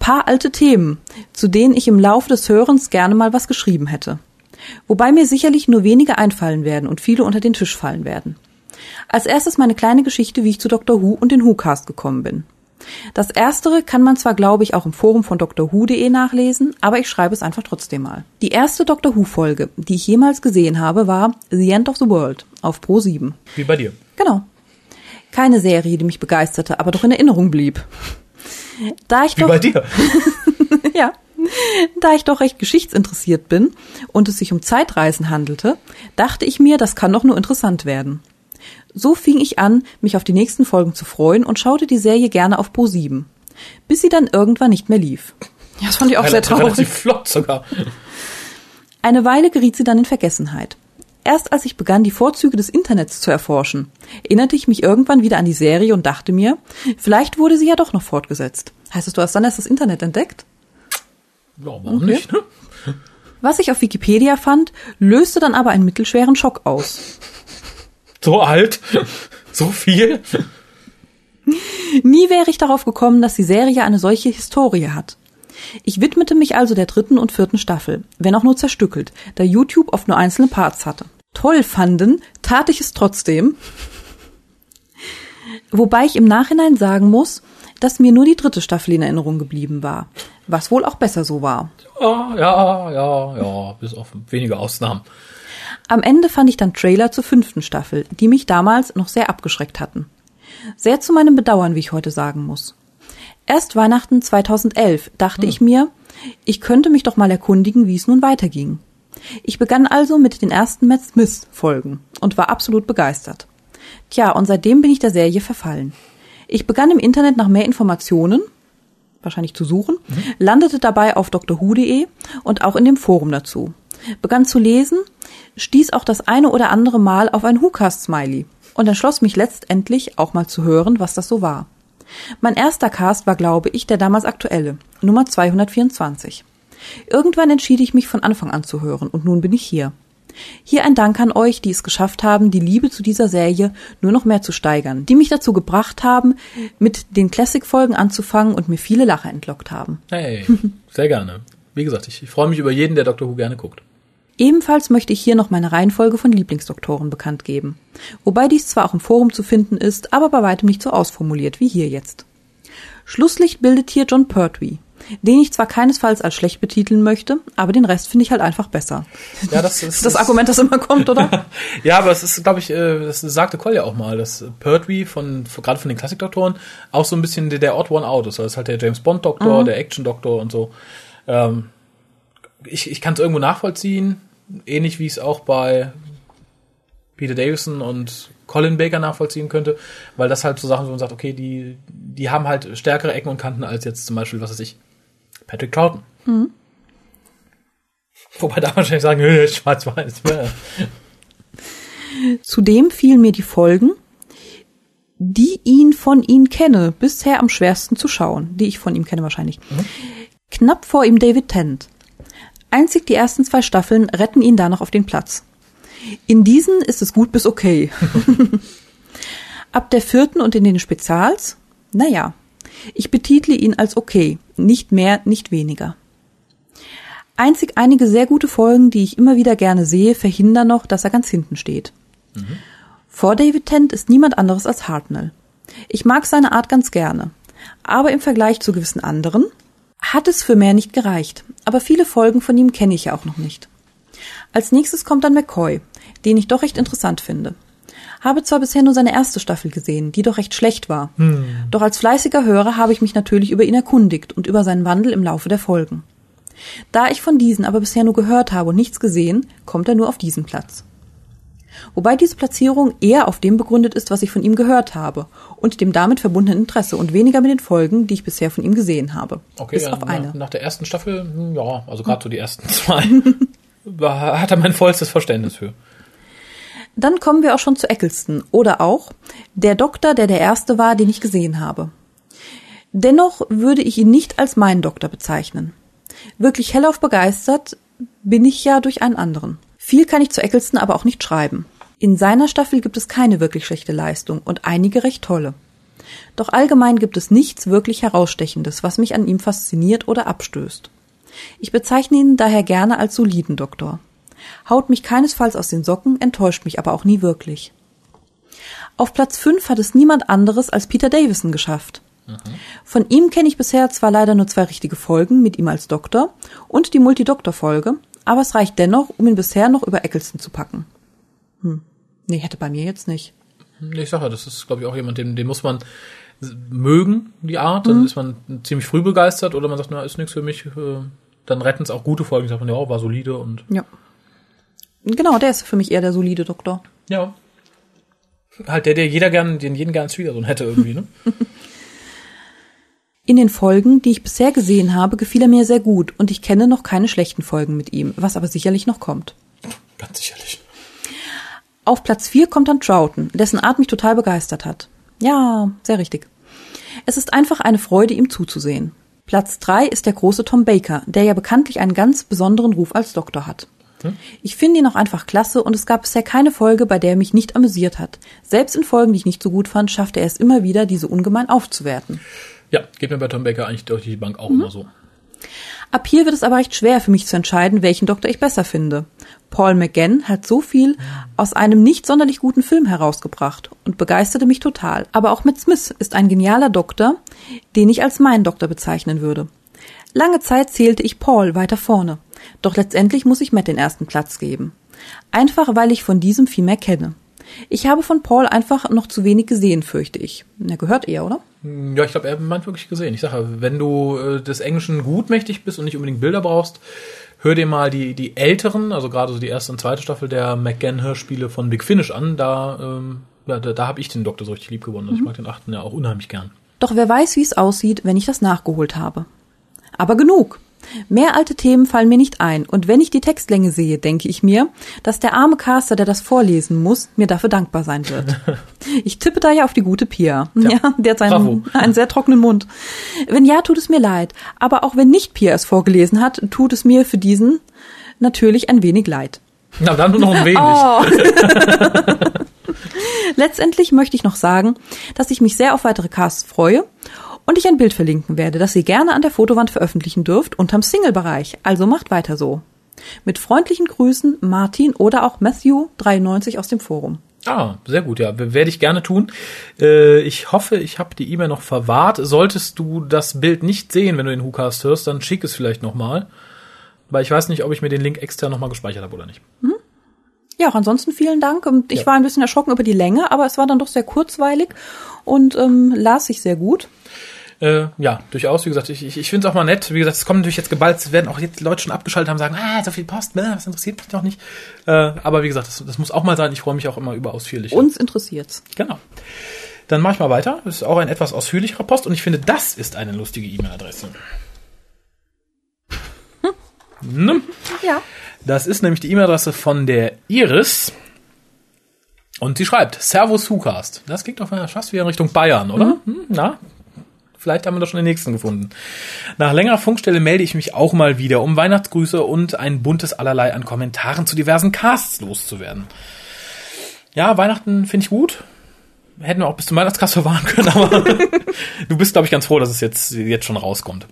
paar alte Themen, zu denen ich im Laufe des Hörens gerne mal was geschrieben hätte. Wobei mir sicherlich nur wenige einfallen werden und viele unter den Tisch fallen werden. Als erstes meine kleine Geschichte, wie ich zu Dr. Who und den Who-Cast gekommen bin. Das erstere kann man zwar, glaube ich, auch im Forum von drwho.de nachlesen, aber ich schreibe es einfach trotzdem mal. Die erste Doctor Who-Folge, die ich jemals gesehen habe, war The End of the World auf Pro 7. Wie bei dir. Genau. Keine Serie, die mich begeisterte, aber doch in Erinnerung blieb. Da ich Wie doch, bei dir. ja, da ich doch recht geschichtsinteressiert bin und es sich um Zeitreisen handelte, dachte ich mir, das kann doch nur interessant werden. So fing ich an, mich auf die nächsten Folgen zu freuen und schaute die Serie gerne auf Pro 7, bis sie dann irgendwann nicht mehr lief. Ja, das fand ich auch sehr Relativ- traurig. Relativ flott sogar. Eine Weile geriet sie dann in Vergessenheit. Erst als ich begann, die Vorzüge des Internets zu erforschen, erinnerte ich mich irgendwann wieder an die Serie und dachte mir, vielleicht wurde sie ja doch noch fortgesetzt. Heißt es, du hast dann erst das Internet entdeckt? Ja, warum nicht, ne? Was ich auf Wikipedia fand, löste dann aber einen mittelschweren Schock aus. So alt. So viel. Nie wäre ich darauf gekommen, dass die Serie eine solche Historie hat. Ich widmete mich also der dritten und vierten Staffel, wenn auch nur zerstückelt, da YouTube oft nur einzelne Parts hatte. Toll fanden, tat ich es trotzdem. Wobei ich im Nachhinein sagen muss, dass mir nur die dritte Staffel in Erinnerung geblieben war, was wohl auch besser so war. Ja, ja, ja, ja, bis auf wenige Ausnahmen. Am Ende fand ich dann Trailer zur fünften Staffel, die mich damals noch sehr abgeschreckt hatten. Sehr zu meinem Bedauern, wie ich heute sagen muss. Erst Weihnachten 2011 dachte ich mir, ich könnte mich doch mal erkundigen, wie es nun weiterging. Ich begann also mit den ersten Matt Smith Folgen und war absolut begeistert. Tja, und seitdem bin ich der Serie verfallen. Ich begann im Internet nach mehr Informationen, wahrscheinlich zu suchen, landete dabei auf drwho.de und auch in dem Forum dazu. Begann zu lesen, stieß auch das eine oder andere Mal auf ein WhoCast-Smiley und entschloss mich letztendlich auch mal zu hören, was das so war. Mein erster Cast war, glaube ich, der damals aktuelle, Nummer 224. Irgendwann entschied ich mich von Anfang an zu hören und nun bin ich hier. Hier ein Dank an euch, die es geschafft haben, die Liebe zu dieser Serie nur noch mehr zu steigern, die mich dazu gebracht haben, mit den Classic-Folgen anzufangen und mir viele Lacher entlockt haben. Hey, sehr gerne. Wie gesagt, ich, ich freue mich über jeden, der Dr. Who gerne guckt. Ebenfalls möchte ich hier noch meine Reihenfolge von Lieblingsdoktoren bekannt geben. Wobei dies zwar auch im Forum zu finden ist, aber bei weitem nicht so ausformuliert wie hier jetzt. Schlusslicht bildet hier John Pertwee, den ich zwar keinesfalls als schlecht betiteln möchte, aber den Rest finde ich halt einfach besser. Ja, das ist das Argument, das immer kommt, oder? Ja, aber es ist, glaube ich, äh, das sagte Cole ja auch mal, dass Pertwee von, gerade von den Klassikdoktoren auch so ein bisschen der, der Odd One Out ist. Also Das ist halt der James Bond Doktor, der Action Doktor und so. Ähm, ich ich kann es irgendwo nachvollziehen, ähnlich wie ich es auch bei Peter Davison und Colin Baker nachvollziehen könnte, weil das halt so Sachen, wo man sagt, okay, die, die haben halt stärkere Ecken und Kanten als jetzt zum Beispiel, was weiß ich, Patrick Troughton. Wobei da wahrscheinlich sagen, "Nö, schwarz-weiß. ja." Zudem fielen mir die Folgen, die ihn von ihm kenne, bisher am schwersten zu schauen, die ich von ihm kenne wahrscheinlich. Knapp vor ihm David Tennant. Einzig die ersten zwei Staffeln retten ihn da noch auf den Platz. In diesen ist es gut bis okay. Ab der vierten und in den Spezials, naja, ich betitle ihn als okay, nicht mehr, nicht weniger. Einzig einige sehr gute Folgen, die ich immer wieder gerne sehe, verhindern noch, dass er ganz hinten steht. Vor David Tennant ist niemand anderes als Hartnell. Ich mag seine Art ganz gerne. Aber im Vergleich zu gewissen anderen hat es für mehr nicht gereicht. Aber viele Folgen von ihm kenne ich ja auch noch nicht. Als nächstes kommt dann McCoy, den ich doch recht interessant finde. Habe zwar bisher nur seine erste Staffel gesehen, die doch recht schlecht war. Doch als fleißiger Hörer habe ich mich natürlich über ihn erkundigt und über seinen Wandel im Laufe der Folgen. Da ich von diesen aber bisher nur gehört habe und nichts gesehen, kommt er nur auf diesen Platz. Wobei diese Platzierung eher auf dem begründet ist, was ich von ihm gehört habe und dem damit verbundenen Interesse und weniger mit den Folgen, die ich bisher von ihm gesehen habe. Okay, Bis auf eine. Nach, der ersten Staffel, hm, ja, also gerade so die ersten zwei, hat er mein vollstes Verständnis für. Dann kommen wir auch schon zu Eccleston oder auch der Doktor, der der erste war, den ich gesehen habe. Dennoch würde ich ihn nicht als meinen Doktor bezeichnen. Wirklich hellauf begeistert bin ich ja durch einen anderen. Viel kann ich zu Eccleston aber auch nicht schreiben. In seiner Staffel gibt es keine wirklich schlechte Leistung und einige recht tolle. Doch allgemein gibt es nichts wirklich herausstechendes, was mich an ihm fasziniert oder abstößt. Ich bezeichne ihn daher gerne als soliden Doktor. Haut mich keinesfalls aus den Socken, enttäuscht mich aber auch nie wirklich. Auf Platz 5 hat es niemand anderes als Peter Davison geschafft. Von ihm kenne ich bisher zwar leider nur zwei richtige Folgen mit ihm als Doktor und die Multidoktor-Folge, aber es reicht dennoch, um ihn bisher noch über Eccleston zu packen. Hm. Nee, hätte bei mir jetzt nicht. Nee, Ich sage ja, das ist, glaube ich, auch jemand, den, den muss man mögen, die Art. Dann ist man ziemlich früh begeistert oder man sagt, na, ist nichts für mich. äh, Dann retten es auch gute Folgen. Sagt man, ja, war solide und Ja. Genau, der ist für mich eher der solide Doktor. ja. Halt der, der jeder gern, den jeden gern als Schwiegersohn hätte irgendwie, ne? In den Folgen, die ich bisher gesehen habe, gefiel er mir sehr gut und ich kenne noch keine schlechten Folgen mit ihm, was aber sicherlich noch kommt. Ganz sicherlich. Auf Platz 4 kommt dann Troughton, dessen Art mich total begeistert hat. Ja, sehr richtig. Es ist einfach eine Freude, ihm zuzusehen. Platz 3 ist der große Tom Baker, der ja bekanntlich einen ganz besonderen Ruf als Doktor hat. Ich finde ihn auch einfach klasse und es gab bisher keine Folge, bei der er mich nicht amüsiert hat. Selbst in Folgen, die ich nicht so gut fand, schaffte er es immer wieder, diese ungemein aufzuwerten. Ja, geht mir bei Tom Baker eigentlich durch die Bank auch immer so. Ab hier wird es aber recht schwer für mich zu entscheiden, welchen Doktor ich besser finde. Paul McGann hat so viel aus einem nicht sonderlich guten Film herausgebracht und begeisterte mich total. Aber auch Matt Smith ist ein genialer Doktor, den ich als meinen Doktor bezeichnen würde. Lange Zeit zählte ich Paul weiter vorne. Doch letztendlich muss ich Matt den ersten Platz geben. Einfach weil ich von diesem viel mehr kenne. Ich habe von Paul einfach noch zu wenig gesehen, fürchte ich. Er gehört eher, oder? Ja, ich glaube, er meint wirklich gesehen. Ich sage, wenn du äh, des Englischen gutmächtig bist und nicht unbedingt Bilder brauchst, hör dir mal die, die älteren, also gerade so die erste und zweite Staffel der McGann-Hörspiele von Big Finish an. Da, ähm, ja, da, da habe ich den Doktor so richtig lieb gewonnen. Also Ich mag den achten ja auch unheimlich gern. Doch wer weiß, wie es aussieht, wenn ich das nachgeholt habe. Aber genug. Mehr alte Themen fallen mir nicht ein, und wenn ich die Textlänge sehe, denke ich mir, dass der arme Caster, der das vorlesen muss, mir dafür dankbar sein wird. Ich tippe da ja auf die gute Pia. Ja, der hat seinen, einen sehr trockenen Mund. Wenn ja, tut es mir leid. Aber auch wenn nicht Pia es vorgelesen hat, tut es mir für diesen natürlich ein wenig leid. Na, dann nur noch ein wenig. Oh. Letztendlich möchte ich noch sagen, dass ich mich sehr auf weitere Casts freue und ich ein Bild verlinken werde, das ihr gerne an der Fotowand veröffentlichen dürft unterm Single-Bereich. Also macht weiter so. Mit freundlichen Grüßen Martin oder auch Matthew93 aus dem Forum. Ah, sehr gut, ja. Werde ich gerne tun. Äh, ich hoffe, ich habe die E-Mail noch verwahrt. Solltest du das Bild nicht sehen, wenn du den WhoCast hörst, dann schick es vielleicht nochmal. Weil ich weiß nicht, ob ich mir den Link extern nochmal gespeichert habe oder nicht. Ja, auch ansonsten vielen Dank. Und Ich Ja. war ein bisschen erschrocken über die Länge, aber es war dann doch sehr kurzweilig und ähm, las sich sehr gut. Äh, ja, durchaus. Wie gesagt, ich, ich, ich finde es auch mal nett. Wie gesagt, es kommen natürlich jetzt geballt, es werden auch jetzt Leute schon abgeschaltet haben, sagen, ah, so viel Post, ne, das interessiert mich doch nicht. Äh, aber wie gesagt, das, das muss auch mal sein. Ich freue mich auch immer über ausführliche. Uns interessiert's. Genau. Dann mache ich mal weiter. Das ist auch ein etwas ausführlicherer Post und ich finde, das ist eine lustige E-Mail-Adresse. Ne? Ja. Das ist nämlich die E-Mail-Adresse von der Iris. Und sie schreibt, Servus Hucast. Das klingt doch fast wieder in Richtung Bayern, oder? Hm, na, vielleicht haben wir da schon den nächsten gefunden. Nach längerer Funkstelle melde ich mich auch mal wieder, um Weihnachtsgrüße und ein buntes Allerlei an Kommentaren zu diversen Casts loszuwerden. Ja, Weihnachten finde ich gut. Hätten wir auch bis zum Weihnachtskast verwahren können, aber du bist, glaube ich, ganz froh, dass es jetzt, jetzt schon rauskommt.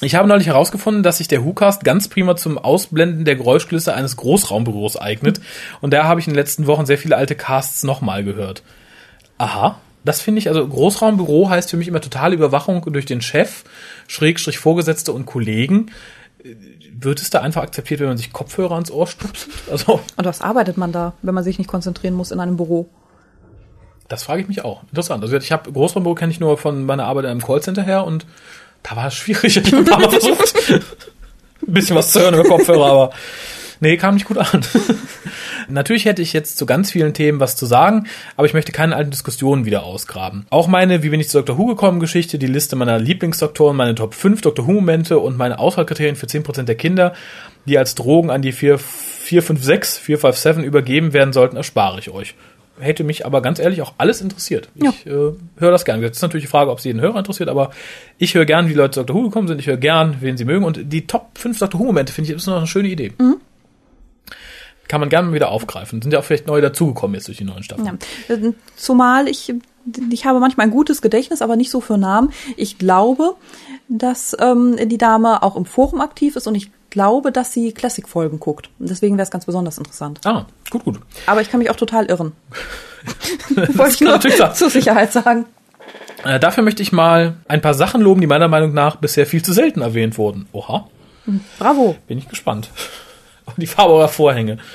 Ich habe neulich herausgefunden, dass sich der WhoCast ganz prima zum Ausblenden der Geräuschkulisse eines Großraumbüros eignet. Und da habe ich in den letzten Wochen sehr viele alte Casts nochmal gehört. Aha, das finde ich, also Großraumbüro heißt für mich immer totale Überwachung durch den Chef, Schrägstrich Vorgesetzte und Kollegen. wird es da einfach akzeptiert, wenn man sich Kopfhörer ans Ohr stupst? Also, Und was arbeitet man da, wenn man sich nicht konzentrieren muss in einem Büro? das frage ich mich auch. Interessant. Also ich habe Großraumbüro kenne ich nur von meiner Arbeit in einem Callcenter her und da war es schwierig. Ich habe ein paar Mal versucht, ein bisschen was zu hören über Kopfhörer, aber nee, kam nicht gut an. Natürlich hätte ich jetzt zu ganz vielen Themen was zu sagen, aber ich möchte keine alten Diskussionen wieder ausgraben. Auch meine Wie bin ich zu Dr. Who gekommen Geschichte, die Liste meiner Lieblingsdoktoren, meine Top 5 Dr. Who Momente und meine Auswahlkriterien für 10% der Kinder, die als Drogen an die 4, 456, 457 übergeben werden sollten, erspare ich euch. Hätte mich aber ganz ehrlich auch alles interessiert. Ja. Ich äh, höre das gern. Jetzt ist natürlich die Frage, ob es jeden Hörer interessiert, aber ich höre gern, wie Leute zu Dr. Who gekommen sind. Ich höre gern, wen sie mögen. Und die Top 5 Dr. Who Momente finde ich ist noch eine schöne Idee. Kann man gerne mal wieder aufgreifen. Sind ja auch vielleicht neue dazugekommen jetzt durch die neuen Staffeln. Ja. Äh, Zumal ich, ich habe manchmal ein gutes Gedächtnis, aber nicht so für Namen. Ich glaube, dass ähm, die Dame auch im Forum aktiv ist und ich glaube, dass sie Classic-Folgen guckt. Deswegen wäre es ganz besonders interessant. Ah, gut, gut. Aber ich kann mich auch total irren. Wollte ich nur natürlich sein. zur Sicherheit sagen. Äh, dafür möchte ich mal ein paar Sachen loben, die meiner Meinung nach bisher viel zu selten erwähnt wurden. Oha, Bravo. bin ich gespannt. Die Farbe eurer Vorhänge.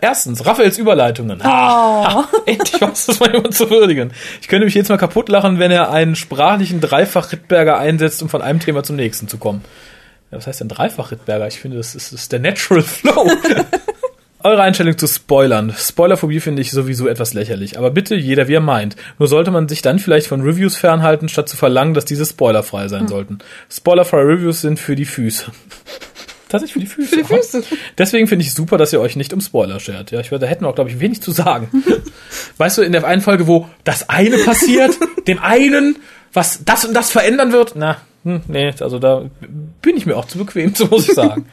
Erstens, Raphaels Überleitungen. Ah, endlich was, das mal jemand zu würdigen. Ich könnte mich jetzt mal kaputt lachen, wenn er einen sprachlichen Dreifach-Rittberger einsetzt, um von einem Thema zum nächsten zu kommen. Ja, was heißt denn Dreifach-Rittberger? Ich finde, das ist, das ist der Natural Flow. Eure Einstellung zu Spoilern. Spoilerphobie finde ich sowieso etwas lächerlich. Aber bitte jeder, wie er meint. Nur sollte man sich dann vielleicht von Reviews fernhalten, statt zu verlangen, dass diese spoilerfrei sein sollten. Spoilerfreie Reviews sind für die Füße. Tatsächlich für die Füße. Für die. Füße. Deswegen finde ich es super, dass ihr euch nicht um Spoiler schert. Ja, ich da hätten wir auch, glaube ich, wenig zu sagen. weißt du, in der einen Folge, wo das eine passiert, dem einen, was das und das verändern wird, na, hm, nee, also da bin ich mir auch zu bequem, so muss ich sagen.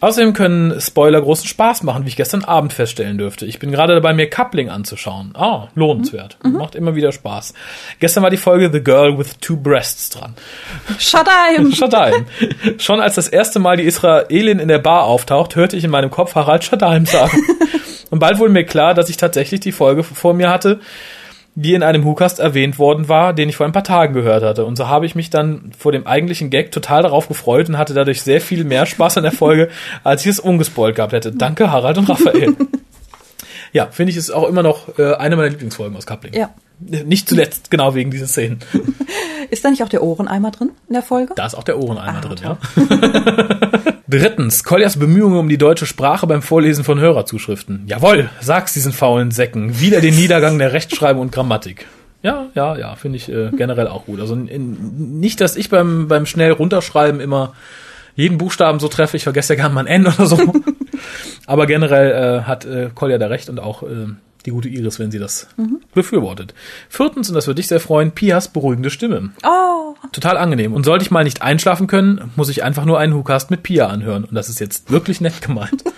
Außerdem können Spoiler großen Spaß machen, wie ich gestern Abend feststellen dürfte. Ich bin gerade dabei, mir Coupling anzuschauen. Ah, lohnenswert. Macht immer wieder Spaß. Gestern war die Folge The Girl with Two Breasts dran. Shadaim. Shadaim. Schon als das erste Mal die Israelin in der Bar auftaucht, hörte ich in meinem Kopf Harald Shadaim sagen. Und bald wurde mir klar, dass ich tatsächlich die Folge vor mir hatte, die in einem Hukast erwähnt worden war, den ich vor ein paar Tagen gehört hatte. Und so habe ich mich dann vor dem eigentlichen Gag total darauf gefreut und hatte dadurch sehr viel mehr Spaß an der Folge, als ich es ungespoilt gehabt hätte. Danke, Harald und Raphael. Ja, finde ich, ist auch immer noch äh, eine meiner Lieblingsfolgen aus Coupling. Ja. Nicht zuletzt genau wegen dieser Szenen. Ist da nicht auch der Ohreneimer drin in der Folge? Da ist auch der Ohreneimer Ah, drin, ja. Drittens, Koljas Bemühungen um die deutsche Sprache beim Vorlesen von Hörerzuschriften. Jawohl, sag's diesen faulen Säcken. Wieder den Niedergang der Rechtschreibung und Grammatik. Ja, ja, ja, finde ich äh, generell auch gut. Also in, nicht, dass ich beim, beim schnell runterschreiben immer jeden Buchstaben so treffe. Ich vergesse ja gerne mal ein N oder so. Aber generell äh, hat äh, Kolja da recht und auch äh, die gute Iris, wenn sie das befürwortet. Viertens, und das würde dich sehr freuen, Pias beruhigende Stimme. Oh, Total angenehm. Und sollte ich mal nicht einschlafen können, muss ich einfach nur einen Whocast mit Pia anhören. Und das ist jetzt wirklich nett gemeint.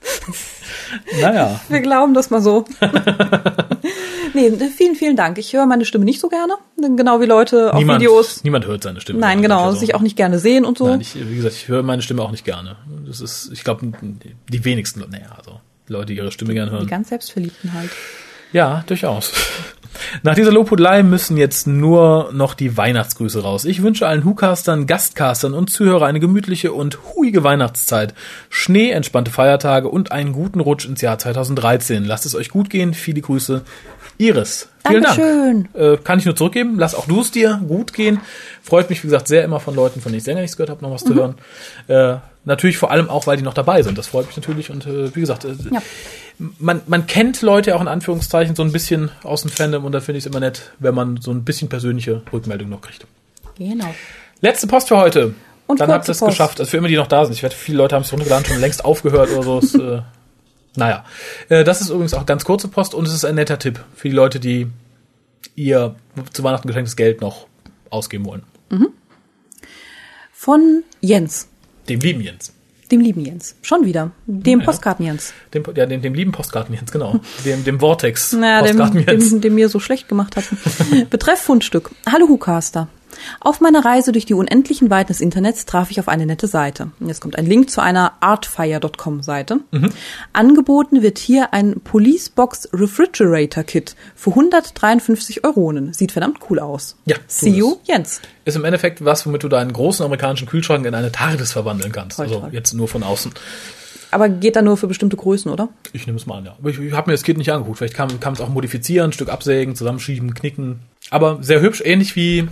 naja. wir glauben das mal so. nee, vielen, vielen Dank. Ich höre meine Stimme nicht so gerne. Genau wie Leute auf Niemand, Videos. niemand hört seine Stimme. Nein, genau. also, Sich auch nicht gerne sehen und so. Nein, ich, wie gesagt, ich höre meine Stimme auch nicht gerne. Das ist, ich glaube, die wenigsten, naja, also Leute, die ihre Stimme gerne Die hören. ganz Selbstverliebten halt. Ja, durchaus. Nach dieser Lobhudelei müssen jetzt nur noch die Weihnachtsgrüße raus. Ich wünsche allen Hukastern, Gastcastern und Zuhörer eine gemütliche und huige Weihnachtszeit, Schnee, entspannte Feiertage und einen guten Rutsch ins Jahr 2013. Lasst es euch gut gehen. Viele Grüße. Iris. Vielen Dankeschön. Dank. Äh, kann ich nur zurückgeben. Lass auch du es dir gut gehen. Freut mich, wie gesagt, sehr immer von Leuten, von denen ich länger nichts gehört habe, noch was zu hören. Äh, natürlich vor allem auch, weil die noch dabei sind. Das freut mich natürlich. Und äh, wie gesagt, äh, Ja. Man, man kennt Leute auch in Anführungszeichen so ein bisschen aus dem Fandom und da finde ich es immer nett, wenn man so ein bisschen persönliche Rückmeldung noch kriegt. Genau. Letzte Post für heute. Und Dann habt ihr es geschafft. Also für immer, die noch da sind. Ich wette, viele Leute haben es runtergeladen, schon längst aufgehört oder so. Es, äh, naja. Äh, das ist übrigens auch ganz kurze Post und es ist ein netter Tipp für die Leute, die ihr zu Weihnachten geschenktes Geld noch ausgeben wollen. Von Jens. Dem lieben Jens. Dem lieben Jens. Schon wieder. Dem Ja. Postkarten Jens. Dem, ja, dem, dem lieben Postkarten Jens, genau. Dem, dem Vortex Naja, dem, dem, dem mir so schlecht gemacht hat. Betreff Fundstück. Hallo Hucaster. Auf meiner Reise durch die unendlichen Weiten des Internets traf ich auf eine nette Seite. Jetzt kommt ein Link zu einer artfire.com Seite. Mhm. Angeboten wird hier ein Policebox Refrigerator Kit für 153 Euronen. Sieht verdammt cool aus. Ja, See you. Jens. Ist im Endeffekt was, womit du deinen großen amerikanischen Kühlschrank in eine TARDIS verwandeln kannst. Toll, also toll. jetzt nur von außen. Aber geht da nur für bestimmte Größen, oder? Ich nehme es mal an, ja. Ich, ich habe mir das Kit nicht angeguckt. Vielleicht kann man es auch modifizieren, ein Stück absägen, zusammenschieben, knicken. Aber sehr hübsch, ähnlich wie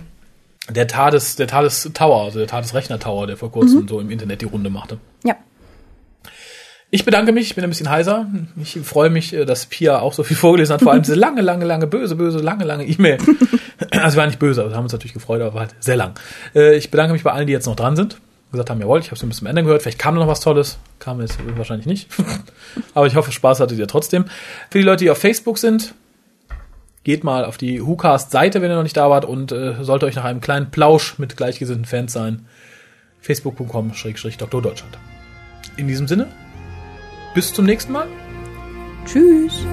der TARDIS, der TARDIS Tower, also der TARDIS Rechner Tower, der vor kurzem so im Internet die Runde machte. Ja. Ich bedanke mich, ich bin ein bisschen heiser. Ich freue mich, äh, dass Pia auch so viel vorgelesen hat, vor allem diese lange, lange, lange, böse, böse, lange, lange E-Mail. Also war nicht böse, aber wir haben uns natürlich gefreut, aber war halt sehr lang. Äh, Ich bedanke mich bei allen, die jetzt noch dran sind. Gesagt haben, jawohl, ich habe es bis zum Ende gehört. Vielleicht kam noch was Tolles. Kam jetzt wahrscheinlich nicht. aber ich hoffe, Spaß hattet ihr trotzdem. Für die Leute, die auf Facebook sind, geht mal auf die WhoCast-Seite, wenn ihr noch nicht da wart und äh, sollte euch nach einem kleinen Plausch mit gleichgesinnten Fans sein. Facebook.com-Dr. Deutschland. In diesem Sinne, bis zum nächsten Mal. Tschüss.